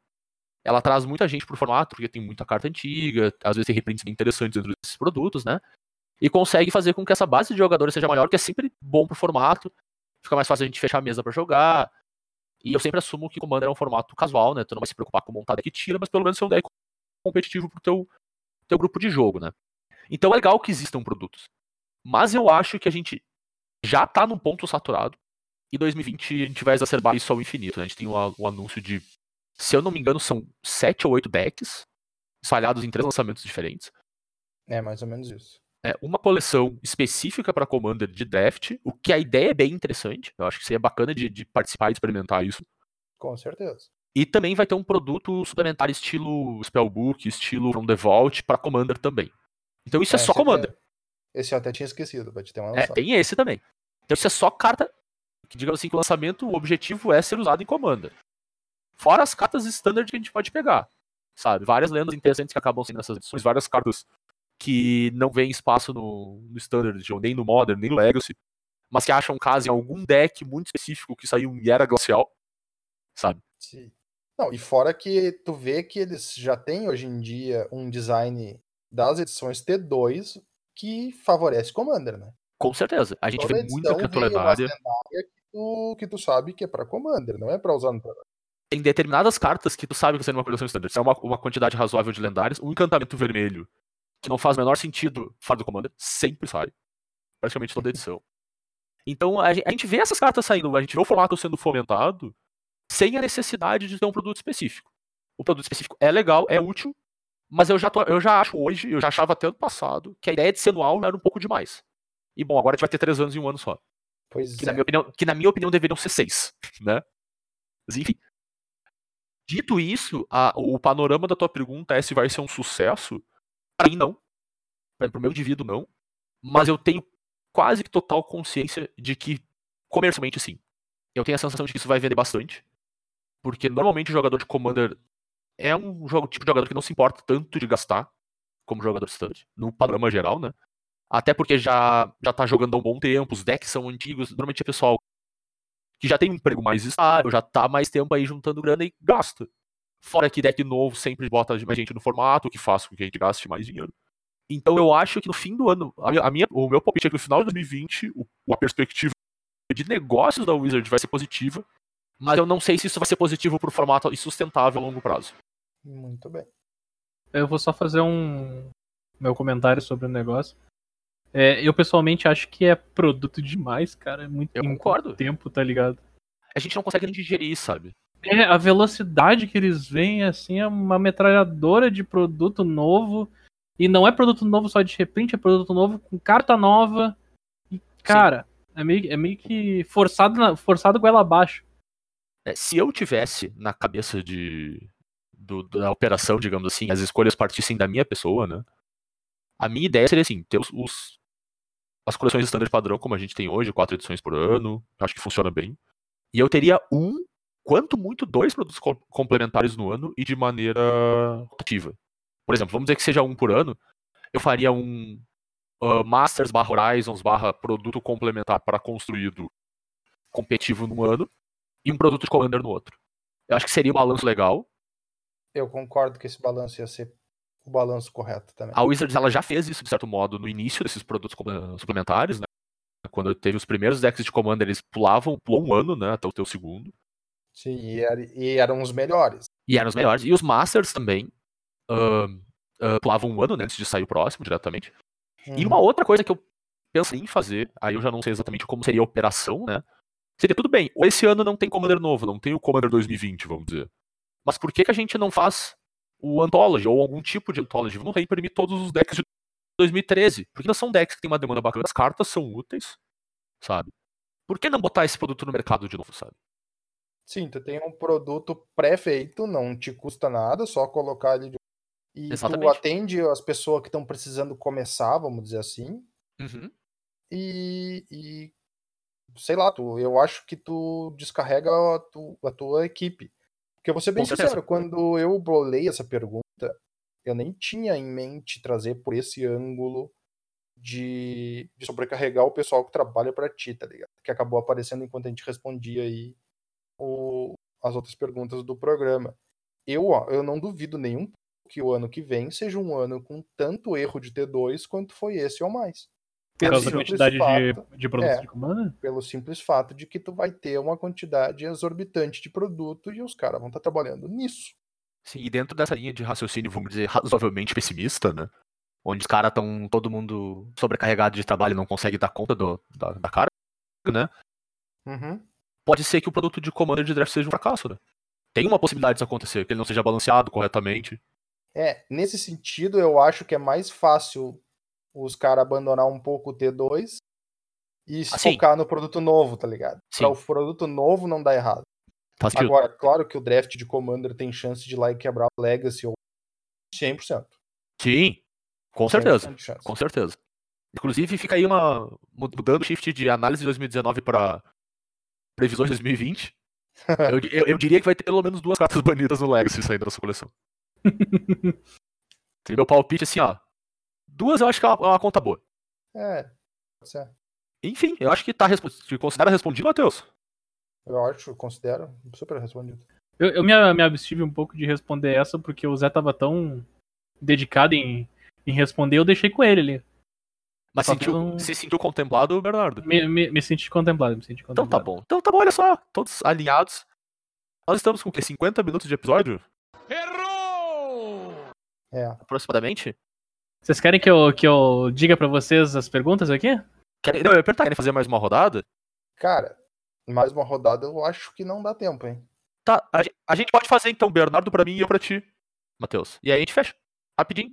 Ela traz muita gente pro formato, porque tem muita carta antiga, às vezes tem reprints bem interessantes dentro desses produtos, né? E consegue fazer com que essa base de jogadores seja maior, que é sempre bom pro formato. Fica mais fácil a gente fechar a mesa para jogar. E eu sempre assumo que Commander é um formato casual, né? Tu não vai se preocupar com montar deck tira, mas pelo menos é um deck competitivo pro teu, teu grupo de jogo, né? Então é legal que existam produtos. Mas eu acho que a gente já tá num ponto saturado. E 2020 a gente vai exacerbar isso ao infinito. Né? A gente tem um, um anúncio de, se eu não me engano, são sete ou oito decks espalhados em três lançamentos diferentes. É, mais ou menos isso. É, uma coleção específica para Commander de draft, o que a ideia é bem interessante. Eu acho que seria bacana de, de participar e experimentar isso. Com certeza. E também vai ter um produto suplementar estilo Spellbook, estilo From the Vault para Commander também. Então isso é, é só Commander. Até, esse eu até tinha esquecido, pra te ter uma noção. É, tem esse também. Então isso é só carta que, digamos assim, que o lançamento, o objetivo é ser usado em Commander. Fora as cartas standard que a gente pode pegar. Sabe? Várias lendas interessantes que acabam sendo nessas edições, várias cartas que não vêm espaço no, no Standard, nem no Modern, nem no Legacy, mas que acham casa em algum deck muito específico que saiu em Era Glacial, sabe? Sim. Não, e fora que tu vê que eles já têm hoje em dia um design das edições T2 que favorece Commander, né? Com certeza. A gente Toda vê muita criatura lendária. Que tu, que tu sabe que é pra Commander, não é pra usar no programa. Tem determinadas cartas que tu sabe que você numa coleção standard. É uma, uma quantidade razoável de lendários, um encantamento vermelho que não faz o menor sentido fora do Commander, sempre sai. Praticamente toda edição. Então a gente vê essas cartas saindo, a gente vê o formato sendo fomentado sem a necessidade de ter um produto específico. O produto específico é legal, é útil, mas eu já, tô, eu já acho hoje, eu já achava até ano passado, que a ideia de ser anual era um pouco demais. E bom, agora a gente vai ter três anos em um ano só. Pois que, é. na minha opinião, que na minha opinião deveriam ser seis, né? Mas enfim. Dito isso, a, o panorama da tua pergunta é se vai ser um sucesso. Para mim, não. Para o meu indivíduo, não. Mas eu tenho quase que total consciência de que, comercialmente, sim. Eu tenho a sensação de que isso vai vender bastante. Porque normalmente o jogador de Commander é um jogo, tipo de jogador que não se importa tanto de gastar como jogador standard, no panorama geral, né? Até porque já, já tá jogando há um bom tempo, os decks são antigos, normalmente é pessoal que já tem um emprego mais estável, já tá mais tempo aí juntando grana e gasta. Fora que deck novo sempre bota mais gente no formato, o que faz com que a gente gaste mais dinheiro. Então eu acho que no fim do ano, a minha, o meu palpite é que no final de 2020, o, a perspectiva de negócios da Wizard vai ser positiva, mas eu não sei se isso vai ser positivo pro formato e sustentável a longo prazo. Muito bem. Eu vou só fazer um meu comentário sobre o negócio. É, eu pessoalmente acho que é produto demais, cara. É muito eu concordo. tempo, tá ligado? A gente não consegue nem digerir, sabe? É, a velocidade que eles vêm, assim, é uma metralhadora de produto novo. E não é produto novo só de reprint, é produto novo com carta nova. E, cara, é meio, é meio que forçado, na, forçado goela abaixo. É, se eu tivesse na cabeça de, do, da operação, digamos assim, as escolhas partissem da minha pessoa, né? A minha ideia seria assim, ter os, os as coleções standard padrão, como a gente tem hoje, quatro edições por ano, acho que funciona bem. E eu teria um, quanto muito, dois produtos co complementares no ano e de maneira ativa. Por exemplo, vamos dizer que seja um por ano, eu faria um uh, Masters barra Horizons barra produto complementar para construído competitivo num ano e um produto de Commander no outro. Eu acho que seria um balanço legal. Eu concordo que esse balanço ia ser o balanço correto também. A Wizards ela já fez isso, de certo modo, no início desses produtos suplementares, né? Quando teve os primeiros decks de Commander, eles pulavam, pulou um ano, né? Até o teu segundo. Sim, e, era, e eram os melhores. E eram os melhores. E os Masters também uh, uh, pulavam um ano, né? Antes de sair o próximo, diretamente. Uhum. E uma outra coisa que eu pensei em fazer, aí eu já não sei exatamente como seria a operação, né? Seria tudo bem, esse ano não tem Commander novo, não tem o Commander 2020, vamos dizer. Mas por que, que a gente não faz o Anthology ou algum tipo de Anthology? Vamos reimprimir todos os decks de 2013. Porque não são decks que tem uma demanda bacana, as cartas são úteis, sabe? Por que não botar esse produto no mercado de novo, sabe? Sim, tu tem um produto pré-feito, não te custa nada, só colocar ele de... e Exatamente. tu atende as pessoas que estão precisando começar, vamos dizer assim. Uhum. E, e sei lá, tu, eu acho que tu descarrega a, tu, a tua equipe. Porque eu vou ser bem Com certeza. sincero, quando eu bolei essa pergunta, eu nem tinha em mente trazer por esse ângulo de, de sobrecarregar o pessoal que trabalha para ti, tá ligado? Que acabou aparecendo enquanto a gente respondia aí o, as outras perguntas do programa. Eu, ó, eu não duvido nenhum que o ano que vem seja um ano com tanto erro de T2 quanto foi esse ou mais. Pelo causa da simples quantidade fato- de, de produtos é. de comando? pelo simples fato de que tu vai ter uma quantidade exorbitante de produto e os caras vão estar trabalhando nisso. Sim, e dentro dessa linha de raciocínio, vamos dizer, razoavelmente pessimista, né? Onde os caras estão todo mundo sobrecarregado de trabalho e não consegue dar conta do, da, da carga, né? Uhum. Pode ser que o produto de Commander de Draft seja um fracasso, né? Tem uma possibilidade disso acontecer, que ele não seja balanceado corretamente. É, nesse sentido, eu acho que é mais fácil os caras abandonar um pouco o T2 e se Assim. focar no produto novo, tá ligado? Sim. Pra o produto novo não dar errado. Faz sentido. Agora, claro que o draft de Commander tem chance de ir lá e quebrar o Legacy ou 100%. Sim, com certeza. 100% de chance. Com certeza. Inclusive, fica aí uma. mudando o shift de análise de 2019 para previsões de 2020. eu, eu, eu diria que vai ter pelo menos duas cartas banidas no Legacy saindo da sua coleção. Tem meu palpite assim, ó. Duas eu acho que é uma, é uma conta boa. É, pode ser. Enfim, eu acho que tá te considera respondido, Matheus? Eu acho, considero super respondido. Eu, eu me, me abstive um pouco de responder essa porque o Zé tava tão dedicado em, em responder, eu deixei com ele ali. Mas sentiu, não- se sentiu contemplado, Bernardo? Me, me, me senti contemplado, me senti Então contemplado. tá bom. Então tá bom, olha só. Todos alinhados. Nós estamos com o quê? 50 minutos de episódio? É. Aproximadamente? Vocês querem que eu, que eu diga pra vocês as perguntas aqui? Querem, não, eu ia perguntar, querem fazer mais uma rodada? Cara, mais uma rodada eu acho que não dá tempo, hein? Tá, a, a gente pode fazer então, Bernardo pra mim e eu pra ti, Matheus. E aí a gente fecha. Rapidinho.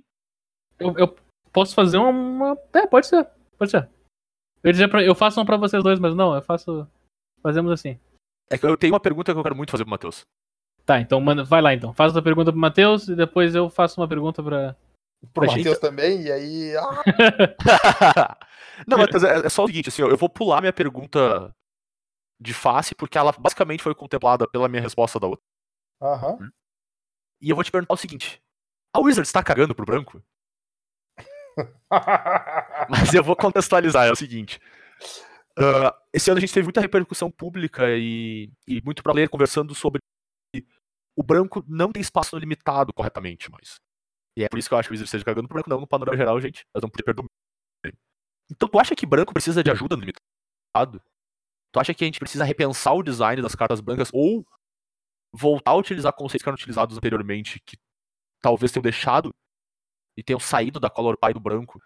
Eu, eu posso fazer uma. É, pode ser. Pode ser. Eu dizer pra, eu faço uma pra vocês dois, mas não, eu faço. Fazemos assim. É que eu tenho uma pergunta que eu quero muito fazer pro Matheus. Tá, então manda, vai lá então. Faz a pergunta pro Matheus e depois eu faço uma pergunta pra. Pro Pra. Matheus também, e aí. Ah, não, Matheus, é, é só o seguinte, assim, ó, eu vou pular minha pergunta de face, porque ela basicamente foi contemplada pela minha resposta da outra. Aham. E eu vou te perguntar o seguinte: a Wizards tá cagando pro branco? Mas eu vou contextualizar, é o seguinte. ah, esse ano a gente teve muita repercussão pública e, e muito pra ler conversando sobre o branco não tem espaço limitado corretamente mais. E é por isso que eu acho que o Wizards esteja cagando pro branco, não no panorama geral, gente. Nós perder Então tu acha que branco precisa de ajuda no limitado? Tu acha que a gente precisa repensar o design das cartas brancas ou voltar a utilizar conceitos que eram utilizados anteriormente que talvez tenham deixado e tenham saído da color pie do branco?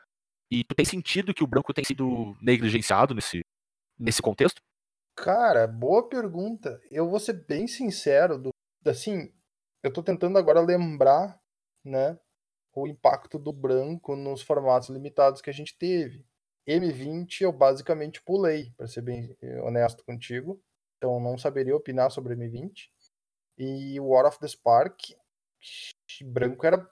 E tu tem sentido que o branco tem sido negligenciado nesse, nesse contexto? Cara, boa pergunta. Eu vou ser bem sincero, do, assim, eu tô tentando agora lembrar, né, o impacto do branco nos formatos limitados que a gente teve. M20 eu basicamente pulei, para ser bem eh, honesto contigo. Então não saberia opinar sobre M20. E o War of the Spark, branco era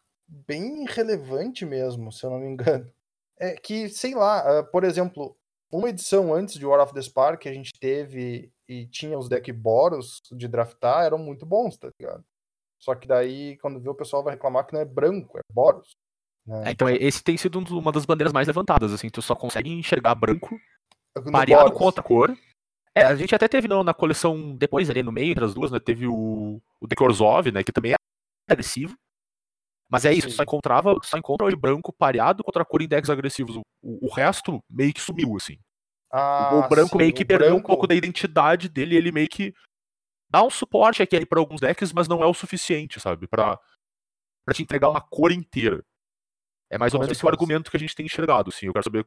bem relevante mesmo, se eu não me engano. É que, sei lá, ah, por exemplo, uma edição antes de War of the Spark que a gente teve e tinha os deck Boros de draftar eram muito bons, tá ligado? Só que daí, quando vê o pessoal vai reclamar que não é branco, é Boros. né? É, então esse tem sido um uma das bandeiras mais levantadas, assim, tu só consegue enxergar branco No pareado Boros. com outra cor. É, a gente até teve no- na coleção, depois ali no meio, entre as duas, né, teve o, o Dekorzov, né, que também é agressivo. Mas é isso, só encontrava, só encontra hoje branco pareado contra cor em decks agressivos. O, o- o resto meio que sumiu, assim. Ah, o branco sim, meio que perdeu um branco- pouco da identidade dele, ele meio que dá um suporte aqui para alguns decks, mas não é o suficiente, sabe? Pra, pra te entregar uma cor inteira. É mais ou menos esse o argumento que a gente tem enxergado, assim. Eu quero saber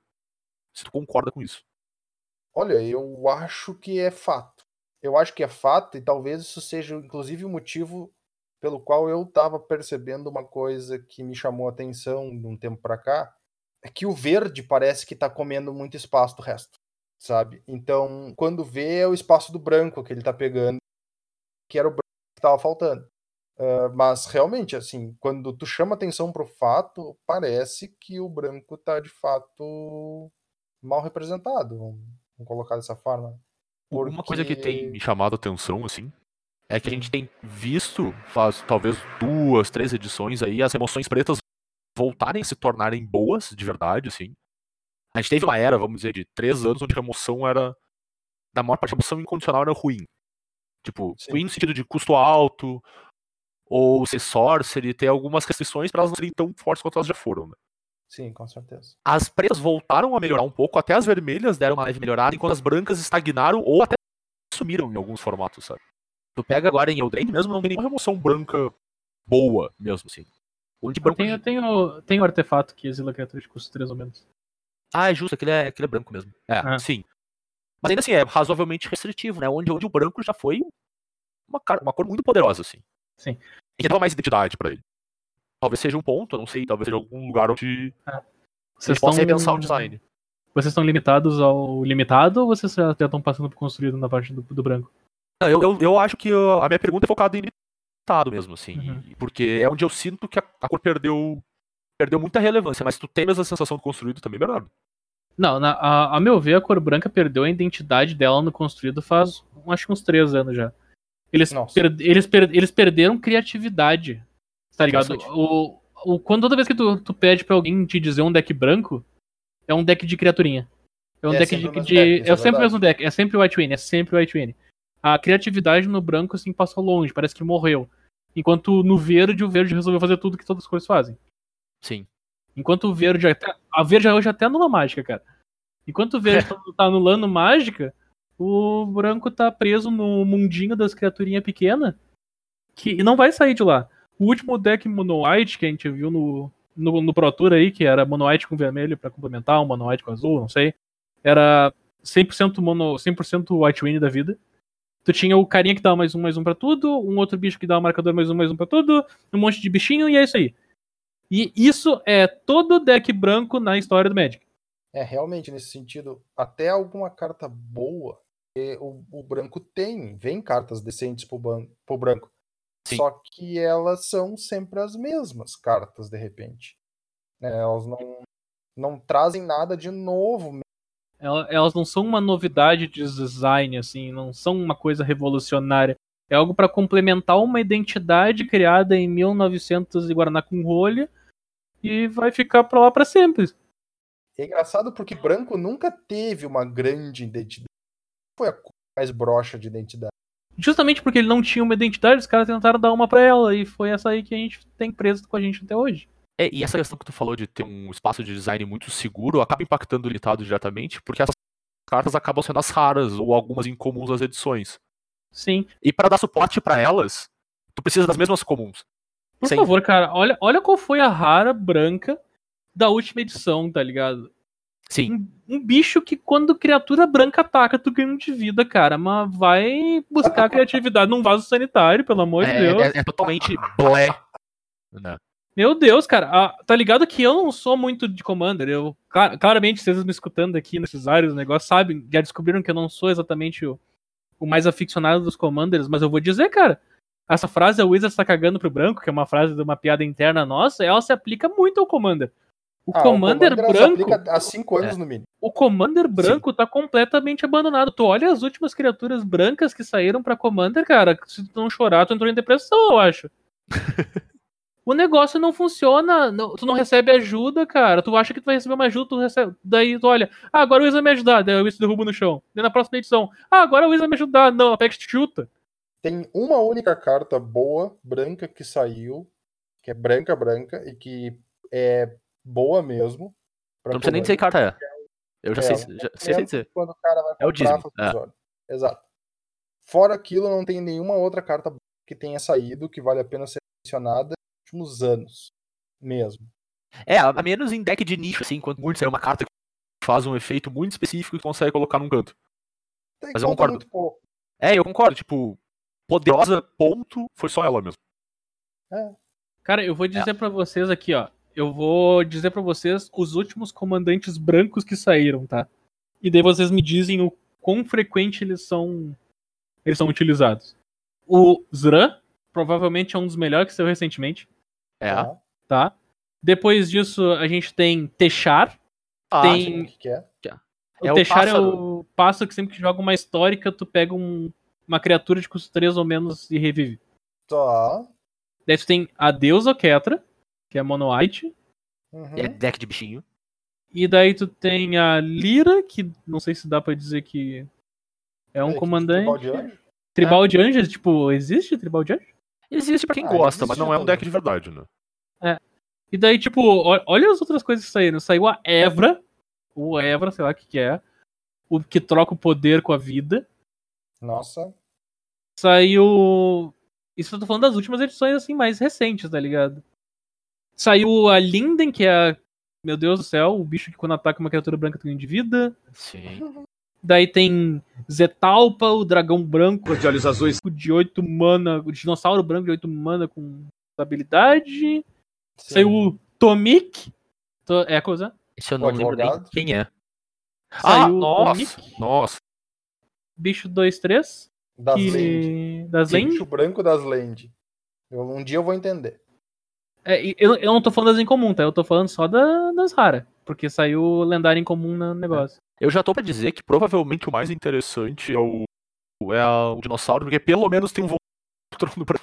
se tu concorda com isso. Olha, eu acho que é fato. Eu acho que é fato, e talvez isso seja, inclusive, o motivo pelo qual eu estava percebendo uma coisa que me chamou a atenção de um tempo para cá, é que o verde parece que está comendo muito espaço do resto, sabe? Então, quando vê, é o espaço do branco que ele está pegando, que era o branco que estava faltando. Ah, mas realmente, assim, quando tu chama atenção pro fato, parece que o branco tá de fato mal representado. Vamos colocar dessa forma. Uma coisa que tem Porque- me chamado atenção, assim, é que a gente tem visto, faz talvez duas, três edições aí, as emoções pretas voltarem a se tornarem boas, de verdade, assim. A gente teve uma era, vamos dizer, de três anos onde a emoção era. Da maior parte, a emoção incondicional era ruim. Tipo, Sim. ruim no sentido de custo alto, ou ser sorcery, ter algumas restrições para elas não serem tão fortes quanto elas já foram, né? Sim, com certeza. As pretas voltaram a melhorar um pouco, até as vermelhas deram uma leve melhorada, enquanto as brancas estagnaram ou até sumiram em alguns formatos, sabe? Tu pega agora em Eldraine mesmo, não tem nenhuma remoção branca boa mesmo, assim. O de Eu branco. tenho, tenho, tenho um artefato que exila criatura de custo 3 ou menos. Ah, é justo, aquele é, aquele é branco mesmo. É, Ah. sim. Mas ainda assim, é razoavelmente restritivo, né? Onde, onde o branco já foi uma, uma cor muito poderosa, assim. Sim. E que dava mais identidade pra ele. Talvez seja um ponto, eu não sei, talvez seja algum lugar onde Vocês eles possam estão- repensar o design. Vocês estão limitados ao limitado ou vocês já estão passando por construído na parte do, do branco? Eu, eu, eu acho que uh, a minha pergunta é focada em limitado mesmo, assim. Uhum. Porque é onde eu sinto que a, a cor perdeu, perdeu muita relevância. Mas tu tem essa sensação do construído também, Bernardo? Não, na- a, a meu ver, a cor branca perdeu a identidade dela no construído faz acho que uns três anos já. Eles, per- eles, per- eles perderam criatividade. Tá ligado? O, o, quando toda vez que tu, tu pede pra alguém te dizer um deck branco, é um deck de criaturinha. É um É deck sempre de. o mesmo de- é é sempre o mesmo deck, é sempre o White Wayne, é sempre o White Wayne. A criatividade no branco, assim, passou longe, parece que morreu. Enquanto no verde, o verde resolveu fazer tudo que todas as cores fazem. Sim. Enquanto o verde até. A verde hoje até anula mágica, cara. Enquanto o verde tá- tá anulando mágica, o branco tá preso no mundinho das criaturinhas pequenas. Que e não vai sair de lá. O último deck Mono White que a gente viu no, no, no Pro Tour aí, que era Mono White com vermelho pra complementar, um Mono White com azul, não sei. Era 100% mono, 100% White Win da vida. Tu tinha o carinha que dava mais um, mais um pra tudo, um outro bicho que dava marcador mais um, mais um pra tudo, um monte de bichinho e é isso aí. E isso é todo deck branco na história do Magic. É, realmente, nesse sentido, até alguma carta boa, eh, o, o branco tem, vem cartas decentes pro, ban- pro branco. Sim. Só que elas são sempre as mesmas cartas, de repente. Né, elas não, não trazem nada de novo. Ela- Elas não são uma novidade de design, assim, não são uma coisa revolucionária. É algo pra complementar uma identidade criada em 1900 e Guaraná com rolha e vai ficar pra lá pra sempre. É engraçado porque branco nunca teve uma grande identidade. Foi a mais broxa de identidade. Justamente porque ele não tinha uma identidade, os caras tentaram dar uma pra ela e foi essa aí que a gente tem preso com a gente até hoje. É, e essa questão que tu falou de ter um espaço de design muito seguro acaba impactando o limitado diretamente, porque essas cartas acabam sendo as raras ou algumas incomuns das edições. Sim. E para dar suporte para elas, tu precisa das mesmas comuns. Por favor, cara, olha, olha qual foi a rara branca da última edição, tá ligado? Sim. Um, um bicho que quando criatura branca ataca, tu ganha um de vida, cara. Mas vai buscar criatividade num vaso sanitário, pelo amor de É, Deus. é- é totalmente blé. Né? Meu Deus, cara. Ah, tá ligado que eu não sou muito de Commander. Eu, cla- claramente, vocês me escutando aqui nesses áreas, negócio, sabem, já descobriram que eu não sou exatamente o, o mais aficionado dos Commanders, mas eu vou dizer, cara. Essa frase, a Wizards tá cagando pro branco, que é uma frase de uma piada interna nossa, ela se aplica muito ao Commander. O Ah, Commander ela se branco. aplica há cinco anos no mínimo. O Commander branco tá completamente abandonado. Tu olha as últimas criaturas brancas que saíram pra Commander, cara. Se tu não chorar, tu entrou em depressão, eu acho. o negócio não funciona. não- tu não recebe ajuda, cara. Tu acha que tu vai receber uma ajuda, tu recebe. Daí tu olha, ah, agora o Wiz vai me ajudar. Daí o Wiz derruba no chão. Daí na próxima edição, ah, agora o Wiz vai me ajudar. Não, a Apex te chuta. Tem uma única carta boa, branca, que saiu, que é branca, branca, e que é boa mesmo. Não precisa nem dizer carta é. Eu já É, sei, já sei, sei dizer. Quando o cara vai É o faz é. Exato. Fora aquilo, não tem nenhuma outra carta que tenha saído que vale a pena ser mencionada últimos anos. Mesmo. É, a menos em deck de nicho, assim, quando muito é uma carta que faz um efeito muito específico e consegue colocar num canto. Tem Mas eu concordo. muito pouco. É, eu concordo, tipo, poderosa, ponto, foi só ela mesmo. Cara, eu vou dizer pra vocês aqui, ó. Eu vou dizer pra vocês os últimos comandantes brancos que saíram, tá? E daí vocês me dizem o quão frequente eles são eles são utilizados. O Zran provavelmente é um dos melhores que saiu recentemente, É. tá? tá? Depois disso a gente tem Techar, Ah, Tem- Sabe o que que é? O É o Techar é o pássaro que sempre que joga uma histórica, tu pega um- uma criatura de custo 3 ou menos e revive. Tá. Daí tu tem a deusa Ketra, que é mono white. Uhum. É deck de bichinho. E daí tu tem a Lira, que não sei se dá pra dizer que é um que comandante. tribal de anjo? Tribal de anjos, tipo, existe tribal de anjos? Existe pra quem Ah, gosta, existe mas não é um deck de verdade, né? E daí, tipo, olha as outras coisas que saíram. Saiu a Evra, o Evra, sei lá o que, que é. O que troca o poder com a vida. Nossa. Saiu. Isso eu tô falando das últimas edições, assim, mais recentes, tá ligado? Saiu a Linden, que é a. Meu Deus do céu, o bicho que quando ataca uma criatura branca tem um de vida. Sim. Daí tem Zetalpa, o dragão branco de olhos azuis. de 8 mana. O dinossauro branco de 8 mana com habilidade. Sim. Saiu o Tomik. To- É a coisa? Esse eu O não lembro nem quem é. Ah, Saiu o nossa! Tomik, Nossa. bicho 2-3. Das land. Que... Das Sim, Land. bicho branco das land. Eu- um dia eu vou entender. É, eu, eu não tô falando das incomum, tá? Eu tô falando só da- das raras. Porque saiu lendário incomum no negócio. Eu já tô pra dizer que provavelmente o mais interessante é o. É o dinossauro, porque pelo menos tem um Voltron pra.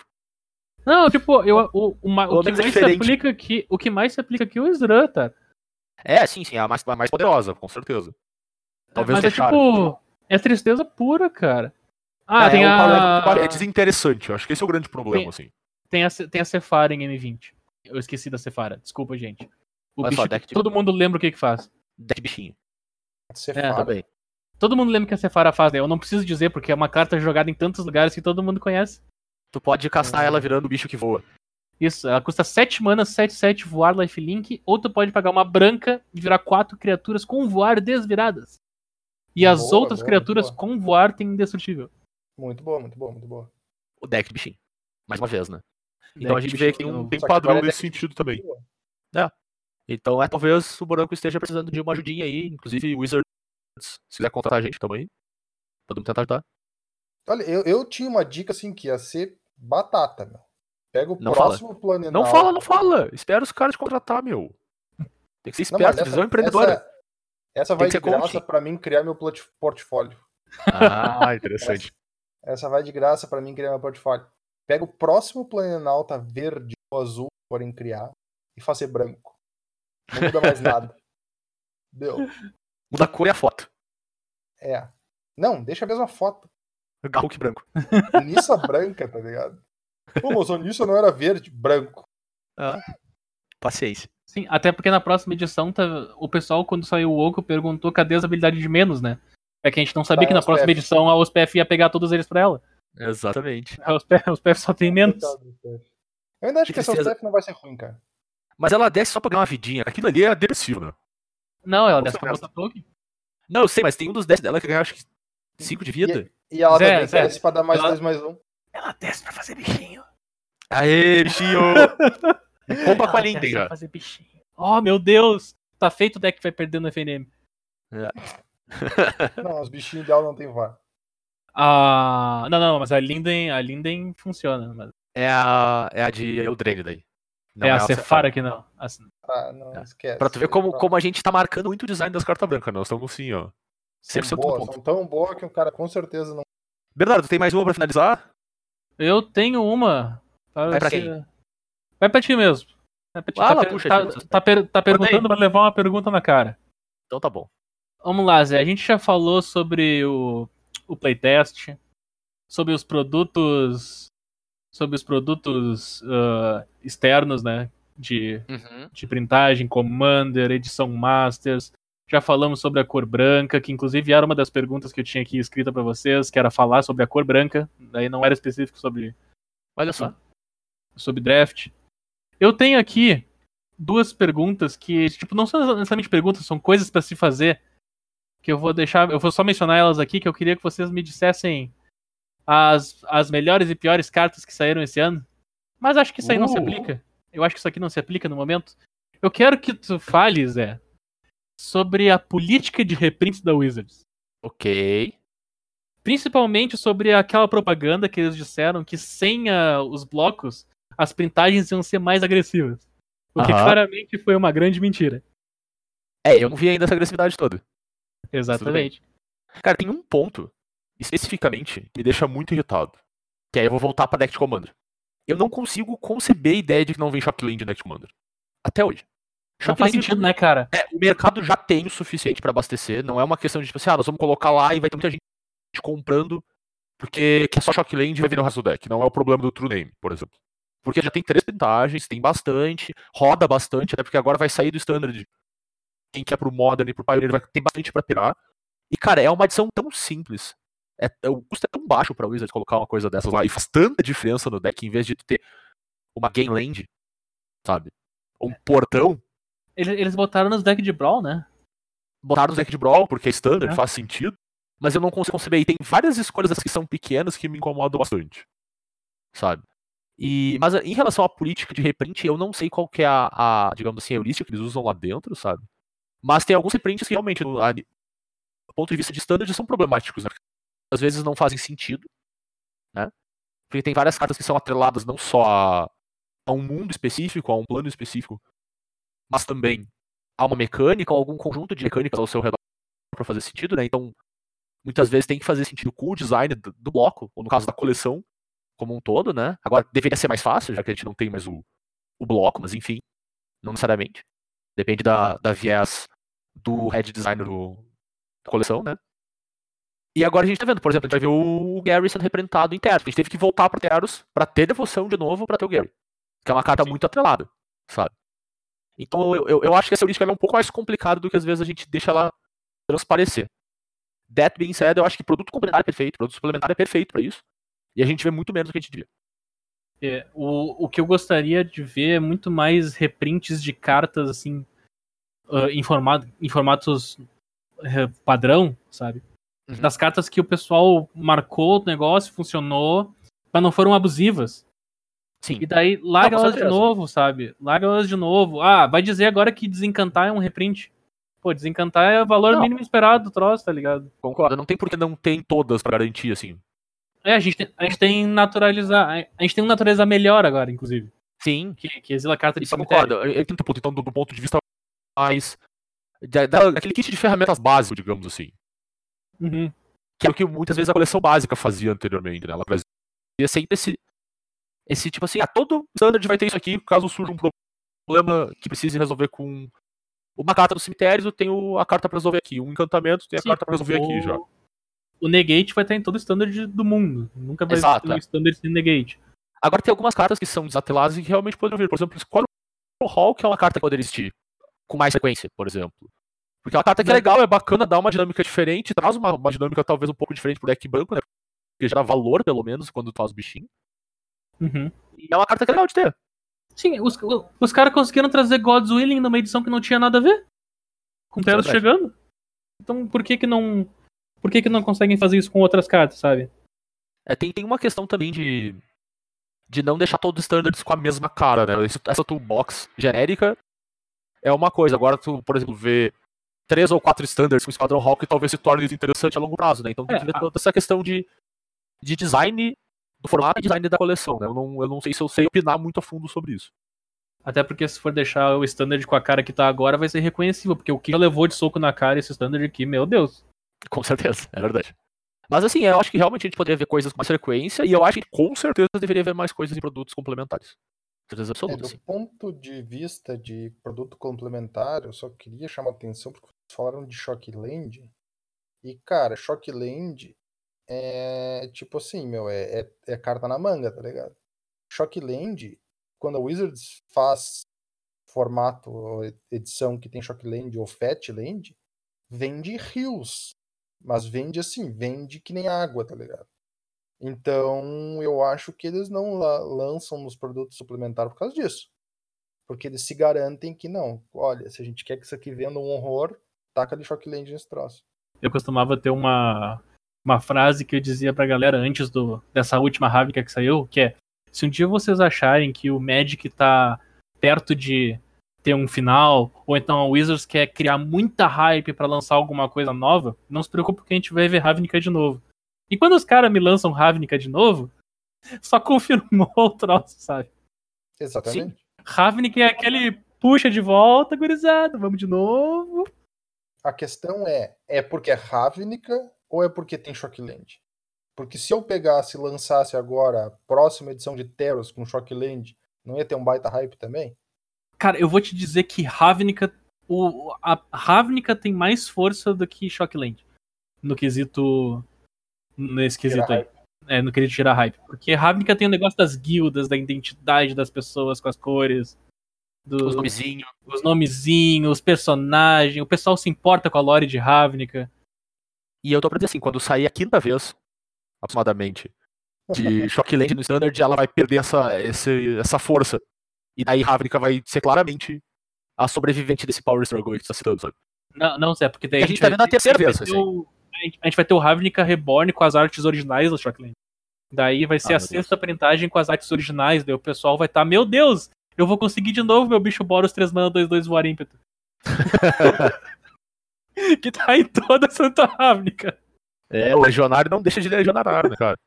Não, tipo, eu, o, o, o Pelo que é mais se aplica aqui. O que mais se aplica aqui é o Sran, tá? É, sim, sim, é a mais, a mais poderosa, com certeza. Talvez Mas é deixar. tipo. É tristeza pura, cara. Ah, É, tem, o a, é desinteressante. Eu acho que esse é o grande problema, Tem- assim. tem, a, tem a Cefara em M20. Eu esqueci da Cefara. Desculpa, gente. O Olha bicho só, deck de- todo mundo lembra o que que faz. Deck bichinho. Você É, fala. Também. Todo mundo lembra o que a Cefara faz, né? Eu não preciso dizer, porque é uma carta jogada em tantos lugares que todo mundo conhece. Tu pode castar ela virando o bicho que voa. Isso, ela custa 7 mana, 7, 7 voar, lifelink, ou tu pode pagar uma branca e virar 4 criaturas com voar desviradas. E as Boa, outras boa, criaturas com voar tem indestrutível. Muito boa, muito boa, muito boa. O deck de bichinho. Mais uma vez, né? Então a gente vê que tem um, tem padrão é nesse sentido também. Boa. Então é talvez o Branco esteja precisando de uma ajudinha aí. Inclusive, o Wizards, se quiser contratar a gente também. Podemos tentar ajudar. Olha, eu, eu tinha uma dica assim que ia ser batata, meu. Pega o Não fala. próximo plano Não fala, não fala. Espera os caras te contratar, meu. Tem que ser Não, mas esperto, visão empreendedora. Essa, essa vai de coaching. graça pra mim criar meu portfólio. Ah, interessante. Essa vai de graça pra mim criar meu portfólio. Pega o próximo Planalta verde ou azul que forem criar e fazer branco. Não muda mais nada. Deu. Muda a cor e a foto. É. Não, deixa a mesma foto. Garruk branco. Nissa branca, tá ligado? Pô, mas a Nissa não era verde, branco. Paciência. Sim, até porque na próxima edição tá, o pessoal, quando saiu o Oco, perguntou cadê as habilidades de menos, né? É que a gente não sabia Tá, que na próxima PF. edição a OSPF ia pegar todos eles pra ela. Exatamente. A OSPF, a OSPF só tem menos. Eu ainda acho Que que essa. Steph não vai ser ruim, cara. Mas ela desce só pra ganhar uma vidinha. Aquilo ali é depressivo, né? Não, ela desce pra botar token. Não, eu sei, mas tem um dos 10 dela que ganha acho que 5 de vida. E ela Zé, também Zé. desce pra dar mais Ela- dois, mais um. Ela desce pra fazer bichinho. Aê, bichinho! Rouba com a Ela Linden desce pra já. fazer bichinho. Oh, meu Deus! Tá feito o deck que vai perder no FNM. Não, os bichinhos dela não tem VAR. Ah, não, não, mas a Linden, a Linden funciona. Mas É a, é a de Eldraine daí. Não é a Cefara que não. A- Ah, não, É. esquece. Pra tu ver como, como a gente tá marcando muito o design das cartas brancas. Nós estamos assim, ó. são 100% do boas, ponto. são tão boas que o cara com certeza não. Bernardo, tem mais uma pra finalizar? Eu tenho uma. Vai pra ser- quem? Vai pra ti mesmo. Vai pra ti. Fala, tá, per- puxa, tá, tá per- tá perguntando pra levar uma pergunta na cara. Então tá bom. Vamos lá, Zé. A gente já falou sobre o, o playtest, sobre os produtos. Sobre os produtos ah, externos, né? De, Uhum. de printagem, Commander, edição Masters. Já falamos sobre a cor branca, que inclusive era uma das perguntas que eu tinha aqui escrita pra vocês, que era falar sobre a cor branca. Daí não era específico sobre Olha só. sobre draft. Eu tenho aqui duas perguntas que, tipo, não são necessariamente perguntas, são coisas pra se fazer. Que eu vou deixar, eu vou só mencionar elas aqui, que eu queria que vocês me dissessem as, as melhores e piores cartas que saíram esse ano. Mas acho que isso aí não se Uh. aplica. Eu acho que isso aqui não se aplica no momento. Eu quero que tu fale, Zé, sobre a política de reprints da Wizards. Ok. Principalmente sobre aquela propaganda que eles disseram que sem ah, os blocos, as printagens iam ser mais agressivas. O que Aham. claramente foi uma grande mentira. É, eu não vi ainda essa agressividade toda. Exatamente. Cara, tem um ponto, especificamente, me deixa muito irritado. Que aí eu vou voltar pra Deck Commander. Eu não consigo conceber a ideia de que não vem Shockland no Deck Commander. Até hoje. Não faz sentido, né, cara? É, o mercado já tem o suficiente pra abastecer. Não é uma questão de, tipo assim, ah, nós vamos colocar lá e vai ter muita gente comprando porque que é só Shockland e vai vir no resto do deck. Não é o problema do True Name, por exemplo. Porque já tem três vantagens, tem bastante, roda bastante, até porque agora vai sair do Standard. Quem quer pro Modern e pro Pioneer vai ter bastante pra pirar. E, cara, é uma adição tão simples. É, o custo é tão baixo pra Wizard colocar uma coisa dessas lá e faz tanta diferença no deck em vez de ter uma Game Land, sabe? Um portão. Eles, eles botaram nos decks de Brawl, né? Botaram nos decks de Brawl, porque é standard, É. faz sentido. Mas eu não consigo conceber. E tem várias escolhas que são pequenas que me incomodam bastante. Sabe? E, mas em relação à política de reprint, eu não sei qual que é a, a, digamos assim, a heurística que eles usam lá dentro, sabe? Mas tem alguns reprints que realmente, no, a- do ponto de vista de standard, são problemáticos, né? Às vezes não fazem sentido, né? Porque tem várias cartas que são atreladas não só a, a um mundo específico, a um plano específico, mas também a uma mecânica, ou algum conjunto de mecânicas ao seu redor para fazer sentido, né? Então, muitas vezes tem que fazer sentido com o design do, do bloco, ou no caso da coleção como um todo, né? Agora, deveria ser mais fácil, já que a gente não tem mais o, o bloco, mas enfim, não necessariamente. Depende da, da viés do head designer do, da coleção, né? E agora a gente tá vendo, por exemplo, a gente vai ver o Gary sendo representado em Teros. A gente teve que voltar pra Teros pra ter devoção de novo pra ter o Gary. Que é uma carta muito atrelada, sabe? Então eu, eu, eu acho que essa heurística é um pouco mais complicada do que às vezes a gente deixa ela transparecer. That being said, eu acho que produto complementar é perfeito, produto suplementar é perfeito pra isso. E a gente vê muito menos do que a gente devia. É, o, o que eu gostaria de ver é muito mais reprints de cartas, assim, ah, em, formato, em formatos eh, padrão, sabe? Uhum. Das cartas que o pessoal marcou o negócio, funcionou, mas não foram abusivas. Sim. E daí larga Não, elas de novo, sabe? Larga elas de novo. Ah, vai dizer agora que desencantar é um reprint. Pô, desencantar é o valor Não. mínimo esperado do troço, tá ligado? Concordo. Não tem por que não tem todas pra garantir, assim. É, a gente tem, a gente tem naturalizar. A gente tem um naturalizar melhor agora, inclusive. Sim. Que, que exila a carta de Isso eu cemitério. concordo. Eu, tento, ponto, então, do, do ponto de vista mais. Da, da- aquele kit de ferramentas básico, digamos assim. Uhum. Que é o que muitas vezes a coleção básica fazia anteriormente, né? Ela trazia sempre esse. Esse tipo assim, ah, todo standard vai ter isso aqui, caso surja um problema que precise resolver com uma carta do cemitério, eu tenho a carta pra resolver aqui. Um encantamento, tem a Sim, carta pra resolver aqui o- já. O negate vai estar em todo o standard do mundo. Nunca vai Exato, ter um é. standard sem negate. Agora tem algumas cartas que são desatreladas e que realmente poderiam vir. Por exemplo, Squadron Hall, que é uma carta que poderia existir com mais frequência, por exemplo. Porque é uma carta que é legal, é bacana, dá uma dinâmica diferente, traz uma, uma dinâmica talvez um pouco diferente pro deck branco, né? Porque gera valor, pelo menos, quando tu faz o bichinho. Uhum. E é uma carta que é legal de ter. Sim, os, os caras conseguiram trazer God's Willing numa edição que não tinha nada a ver. Com Teros chegando. Então por que que não. Por que que não conseguem fazer isso com outras cartas, sabe? É, tem, tem uma questão também de. De não deixar todos os standards com a mesma cara, né? Essa toolbox genérica é uma coisa. Agora tu, por exemplo, vê três ou quatro standards com Squadron Hall que talvez se torne interessante a longo prazo, né? Então tem É, que ver toda essa questão de, de design do formato e design da coleção, né? Eu não, eu não sei se eu sei opinar muito a fundo sobre isso. Até porque se for deixar o standard com a cara que tá agora, vai ser reconhecível. Porque o que já levou de soco na cara esse standard aqui, meu Deus. Com certeza, é verdade. Mas assim, eu acho que realmente a gente poderia ver coisas com mais frequência e eu acho que com certeza deveria ver mais coisas em produtos complementares. Certeza É, absoluta, do sim. ponto de vista de produto complementar, eu só queria chamar a atenção porque falaram de Shockland. E, cara, Shockland é tipo assim, meu, é, é, é carta na manga, tá ligado? Shockland, quando a Wizards faz formato edição que tem Shockland ou Fatland, vende rios. Mas vende assim, vende que nem água, tá ligado? Então, eu acho que eles não la- lançam nos produtos suplementares por causa disso. Porque eles se garantem que não. Olha, se a gente quer que isso aqui venda um horror, taca de Shockland nesse troço. Eu costumava ter uma, uma frase que eu dizia pra galera antes do, dessa última Ravnica que saiu, que é se um dia vocês acharem que o Magic tá perto de ter um final, ou então a Wizards quer criar muita hype pra lançar alguma coisa nova, não se preocupe que a gente vai ver Ravnica de novo. E quando os caras me lançam Ravnica de novo, só confirmou o troço, sabe? Exatamente. Ravnica é aquele puxa de volta, gurizada, vamos de novo. A questão é, é porque é Ravnica ou é porque tem Shockland? Porque se eu pegasse e lançasse agora a próxima edição de Teros com Shockland, não ia ter um baita hype também? Cara, eu vou te dizer que Ravnica. O, a Ravnica tem mais força do que Shockland. No quesito. Nesse quesito aí. É, no quesito tirar hype. Porque Ravnica tem o negócio das guildas, da identidade das pessoas com as cores. Do, Os nomezinhos. os nomezinhos, os personagens. O pessoal se importa com a lore de Ravnica. E eu tô pra dizer assim, quando sair a quinta vez, aproximadamente, de Shockland no Standard, ela vai perder essa, esse- essa força. E daí Ravnica vai ser claramente a sobrevivente desse Power Struggle que tá citando, sabe? Não, não, Zé, porque daí A gente tá vendo a ter- terceira vez, assim. o- a gente- a vai ter o Ravnica Reborn com as artes originais do Shockland. Daí vai ser Ah, a sexta printagem com as artes originais, daí o pessoal vai estar, meu Deus, eu vou conseguir de novo meu bicho Boros 3 mana 2-2 voar ímpeto. que tá em toda a Santa Ravnica. É, o Legionário não deixa de legionário, né, cara?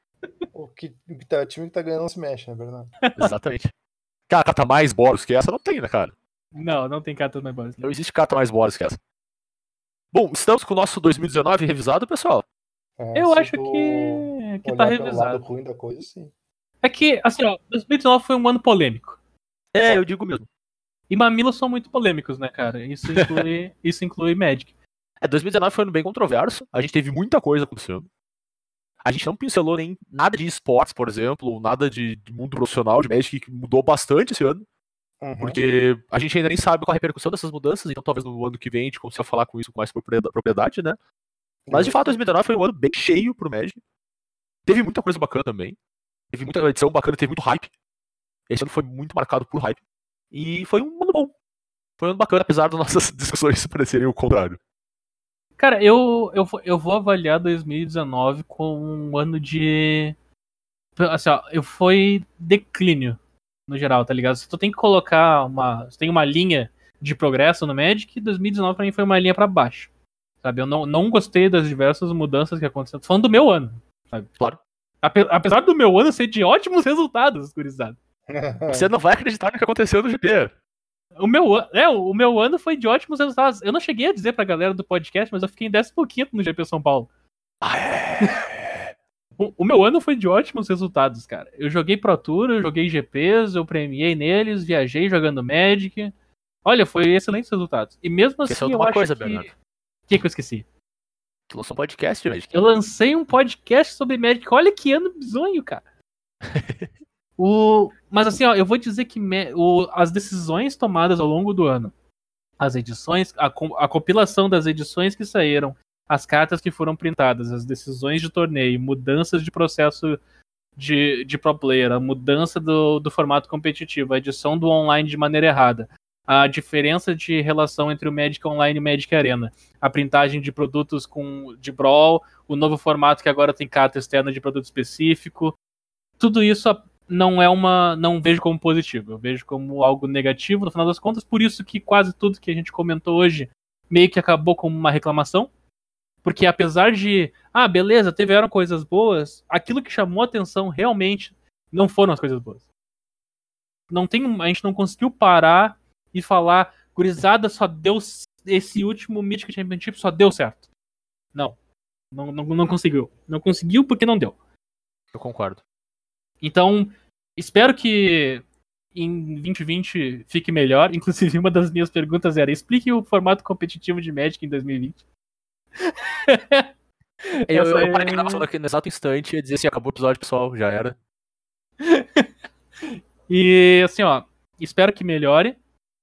O que, o que tá, o time que tá ganhando não se mexe, na verdade. Exatamente. Cara, carta mais Boros que essa não tem, né, cara? Não, não tem cartas mais boas. Não existe carta mais Boros que essa. Bom, estamos com o nosso 2019 revisado, pessoal. É, Eu acho que, que tá pelo lado revisado. ruim da coisa, sim. É que, assim, ó, 2019 foi um ano polêmico. É, eu digo mesmo. E mamilos são muito polêmicos, né, cara? Isso inclui, isso inclui Magic. É, 2019 foi um ano bem controverso. A gente teve muita coisa acontecendo. A gente não pincelou nem nada de esportes, por exemplo, ou nada de, de mundo profissional de Magic que mudou bastante esse ano. Uhum. Porque a gente ainda nem sabe qual a repercussão dessas mudanças, então talvez no ano que vem a gente consiga falar com isso com mais propriedade- propriedade, né? Mas de fato, 2019 foi um ano bem cheio pro Magic. Teve muita coisa bacana também. Teve muita edição bacana, teve muito hype. Esse ano foi muito marcado por hype. E foi um ano bom. Foi um ano bacana, apesar das nossas discussões parecerem o contrário. Cara, eu, eu, vou- eu vou avaliar 2019 como um ano de. Assim, ó, eu foi declínio no geral, tá ligado? Se tu tem que colocar uma. Se tem uma linha de progresso no Magic, 2019 pra mim foi uma linha pra baixo. Sabe? Eu não, não gostei das diversas mudanças que aconteceram. Tô falando do meu ano, sabe? Claro. Ape- apesar do meu ano ser de ótimos resultados, gurizada. Você não vai acreditar no que aconteceu no GP. O meu, é, o meu ano foi de ótimos resultados. Eu não cheguei a dizer pra galera do podcast, mas eu fiquei em 15 no GP São Paulo. Ah, é. O, o meu ano foi de ótimos resultados, cara. Eu joguei Pro Tour, eu joguei GPs, eu premiei neles, viajei jogando Magic. Olha, foi excelentes resultados. E mesmo assim, Esqueceu de eu uma acho coisa, que... Bernardo. O que, que eu esqueci? Tu lançou um podcast, Magic. Eu lancei um podcast sobre Magic. Olha que ano bizonho, cara. O... Mas assim, ó, eu vou dizer que me- o- as decisões tomadas ao longo do ano, as edições, a, a compilação das edições que saíram, as cartas que foram printadas, as decisões de torneio, mudanças de processo de, de pro player, a mudança do, do formato competitivo, a edição do online de maneira errada, a diferença de relação entre o Magic Online e o Magic Arena, a printagem de produtos com de Brawl, o novo formato que agora tem carta externa de produto específico. Tudo isso não é uma. não vejo como positivo, eu vejo como algo negativo no final das contas, por isso que quase tudo que a gente comentou hoje meio que acabou como uma reclamação. Porque apesar de. Ah, beleza, tiveram coisas boas, aquilo que chamou atenção realmente não foram as coisas boas. Não tem, a gente não conseguiu parar e falar, gurizada, só deu esse último Mythic Championship só deu certo. Não. Não, não, não conseguiu. Não conseguiu porque não deu. Eu concordo. Então, espero que em 2020 fique melhor. Inclusive, uma das minhas perguntas era: explique o formato competitivo de Magic em 2020. Eu, eu parei é- a gravação naquele- no exato instante e ia dizer assim, acabou o episódio, pessoal, já era. E assim, ó, espero que melhore.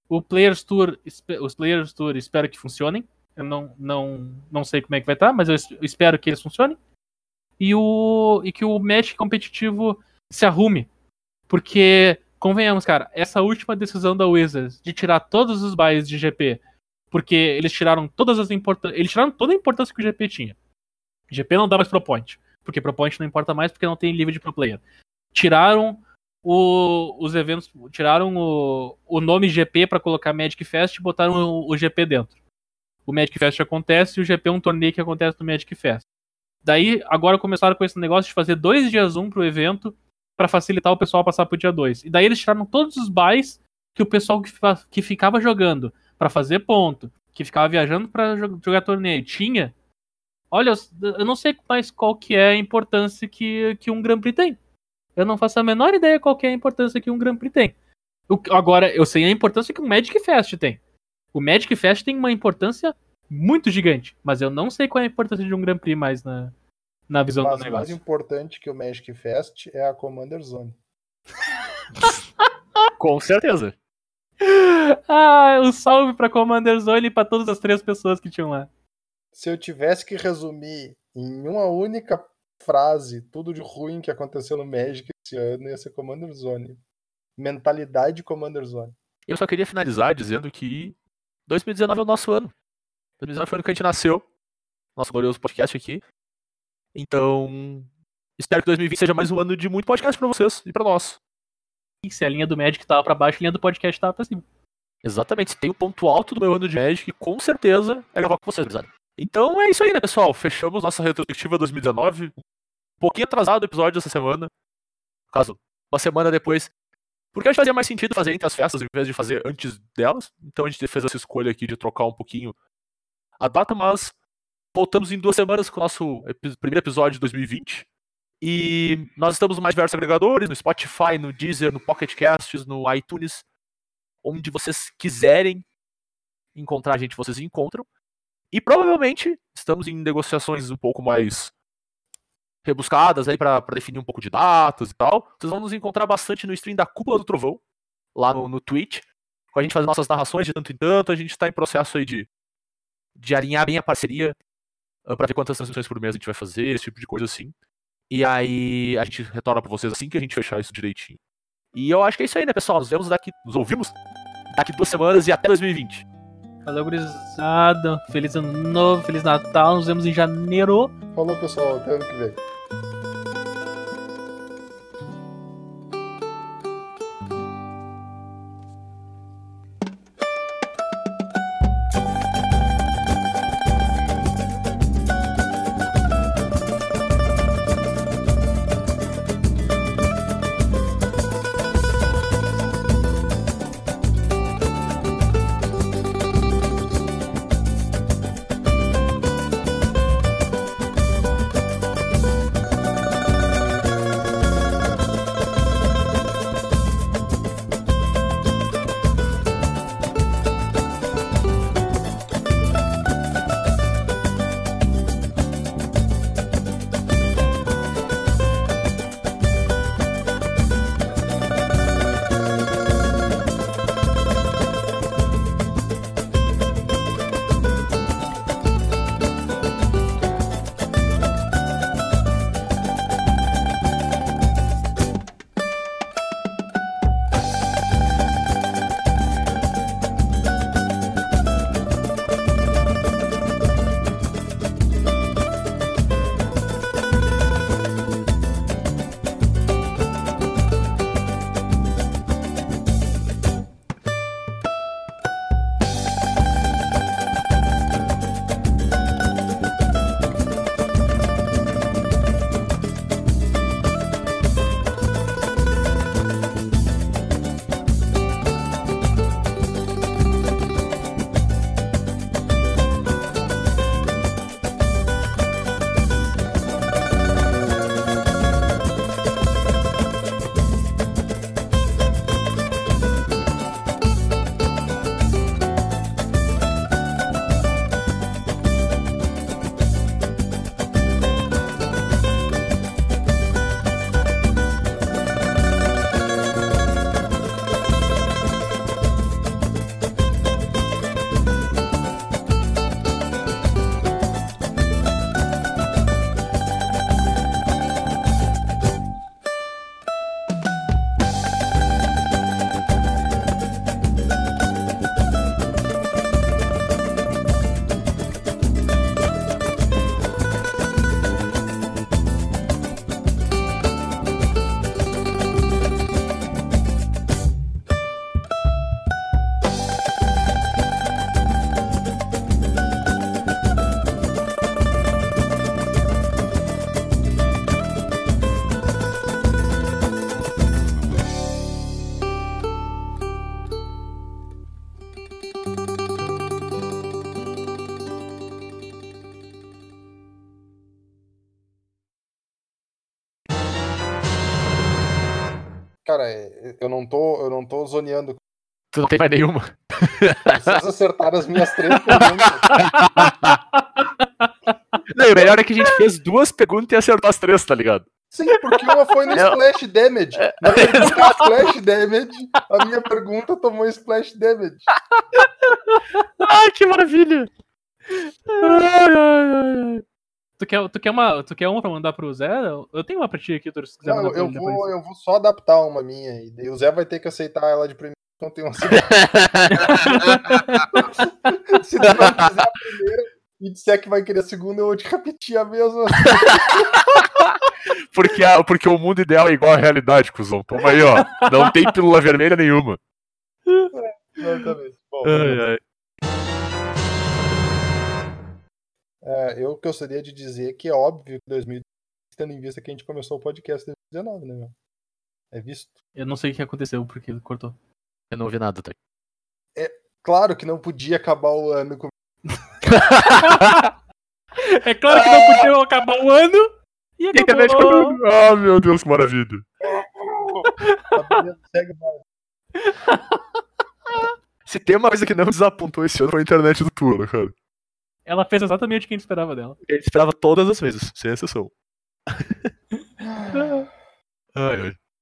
O Players Tour, os Players Tour espero que funcionem. Eu não, não, não sei como é que vai estar, mas eu espero que eles funcionem. E, o, e que o match competitivo se arrume. Porque, convenhamos, cara, essa última decisão da Wizards de tirar todos os buys de GP, porque eles tiraram todas as importâncias. Eles tiraram toda a importância que o GP tinha. GP não dá mais pro point. Porque pro point não importa mais porque não tem livre de pro player. Tiraram o- os eventos. Tiraram o, o nome GP pra colocar Magic Fest e botaram o, o GP dentro. O Magic Fest acontece e o GP é um torneio que acontece no Magic Fest. Daí, agora começaram com esse negócio de fazer dois dias um pro evento pra facilitar o pessoal passar pro dia 2. E daí eles tiraram todos os buys que o pessoal que, que ficava jogando pra fazer ponto, que ficava viajando jo- jogar torneio. Tinha. Olha, eu- não sei mais qual que é a importância que, que um Grand Prix tem. Eu não faço a menor ideia qual que é a importância que um Grand Prix tem. O- agora, eu sei a importância que um Magic Fest tem. O Magic Fest tem uma importância muito gigante, mas eu não sei qual é a importância de um Grand Prix mais na, na visão Mas do mais negócio. importante que o Magic Fest é a Commander Zone. Com certeza. Ah, um salve pra Commander Zone e pra todas as três pessoas que tinham lá. Se eu tivesse que resumir em uma única frase tudo de ruim que aconteceu no Magic esse ano, ia ser Commander Zone. Mentalidade Commander Zone. Eu só queria finalizar dizendo que 2019 é o nosso ano. 2019 foi o ano que a gente nasceu. Nosso glorioso podcast aqui. Então, espero que 2020 seja mais um ano de muito podcast pra vocês e pra nós. E se a linha do Magic tava pra baixo, a linha do podcast tava pra cima. Exatamente. Se tem o ponto alto do meu ano de Magic, com certeza é gravar com vocês, pesado. Então é isso aí, né, pessoal? Fechamos nossa retrospectiva 2019. Um pouquinho atrasado o episódio essa semana. No caso, uma semana depois. Porque acho que fazia mais sentido fazer entre as festas em vez de fazer antes delas. Então a gente fez essa escolha aqui de trocar um pouquinho a data, mas voltamos em duas semanas com o nosso primeiro episódio de 2020. E nós estamos nos mais diversos agregadores, no Spotify, no Deezer, no Pocket Casts, no iTunes, onde vocês quiserem encontrar a gente, vocês encontram. E provavelmente estamos em negociações um pouco mais rebuscadas aí para definir um pouco de datas e tal. Vocês vão nos encontrar bastante no stream da Cúpula do Trovão, lá no, no Twitch, com a gente fazendo nossas narrações de tanto em tanto. A gente está em processo aí de, de alinhar bem a parceria para ver quantas transmissões por mês a gente vai fazer, esse tipo de coisa assim. E aí a gente retorna para vocês assim que a gente fechar isso direitinho. E eu acho que é isso aí, né, pessoal? Nos vemos daqui, nos ouvimos daqui duas semanas e até 2020. Valeu, gurizada. Feliz ano novo, Feliz Natal. Nos vemos em janeiro. Falou, pessoal. Até ano que vem. Zoneando. Tu não tem mais nenhuma. Vocês acertaram as minhas três perguntas. Não, o melhor é que a gente fez duas perguntas e acertou as três, tá ligado? Sim, porque uma foi no Splash Damage. Na pergunta Splash Damage, a minha pergunta tomou Splash Damage. Ai, que maravilha! Ai, ai, ai, ai. Tu quer, tu, quer uma, tu quer uma pra mandar pro Zé? Eu tenho uma pra ti aqui, tu se quiser Não, eu, vou, depois. eu vou só adaptar uma minha. E daí o Zé vai ter que aceitar ela de primeira. Então tem uma segunda. Se tu não quiser a primeira e disser que vai querer a segunda, eu vou te repetir a mesma. Porque, a- porque o mundo ideal é igual à realidade, cuzão. Toma aí, ó. Não tem pílula vermelha nenhuma. Exatamente. Bom, Ai, ai. É, eu gostaria de dizer que é óbvio que 2020, tendo em vista que a gente começou o podcast em 2019, né, meu? É visto. Eu não sei o que aconteceu, porque ele cortou. Eu não ouvi nada, tá? Claro que não podia acabar o ano com É claro que não podia acabar o ano e E a internet acabou. Ah, meu Deus, que maravilha. Beleza, segue mais. Se tem uma coisa que não desapontou esse ano foi a internet do Turo, cara. Ela fez exatamente o que a gente esperava dela. A gente esperava todas as vezes, sem exceção. Ai, ai.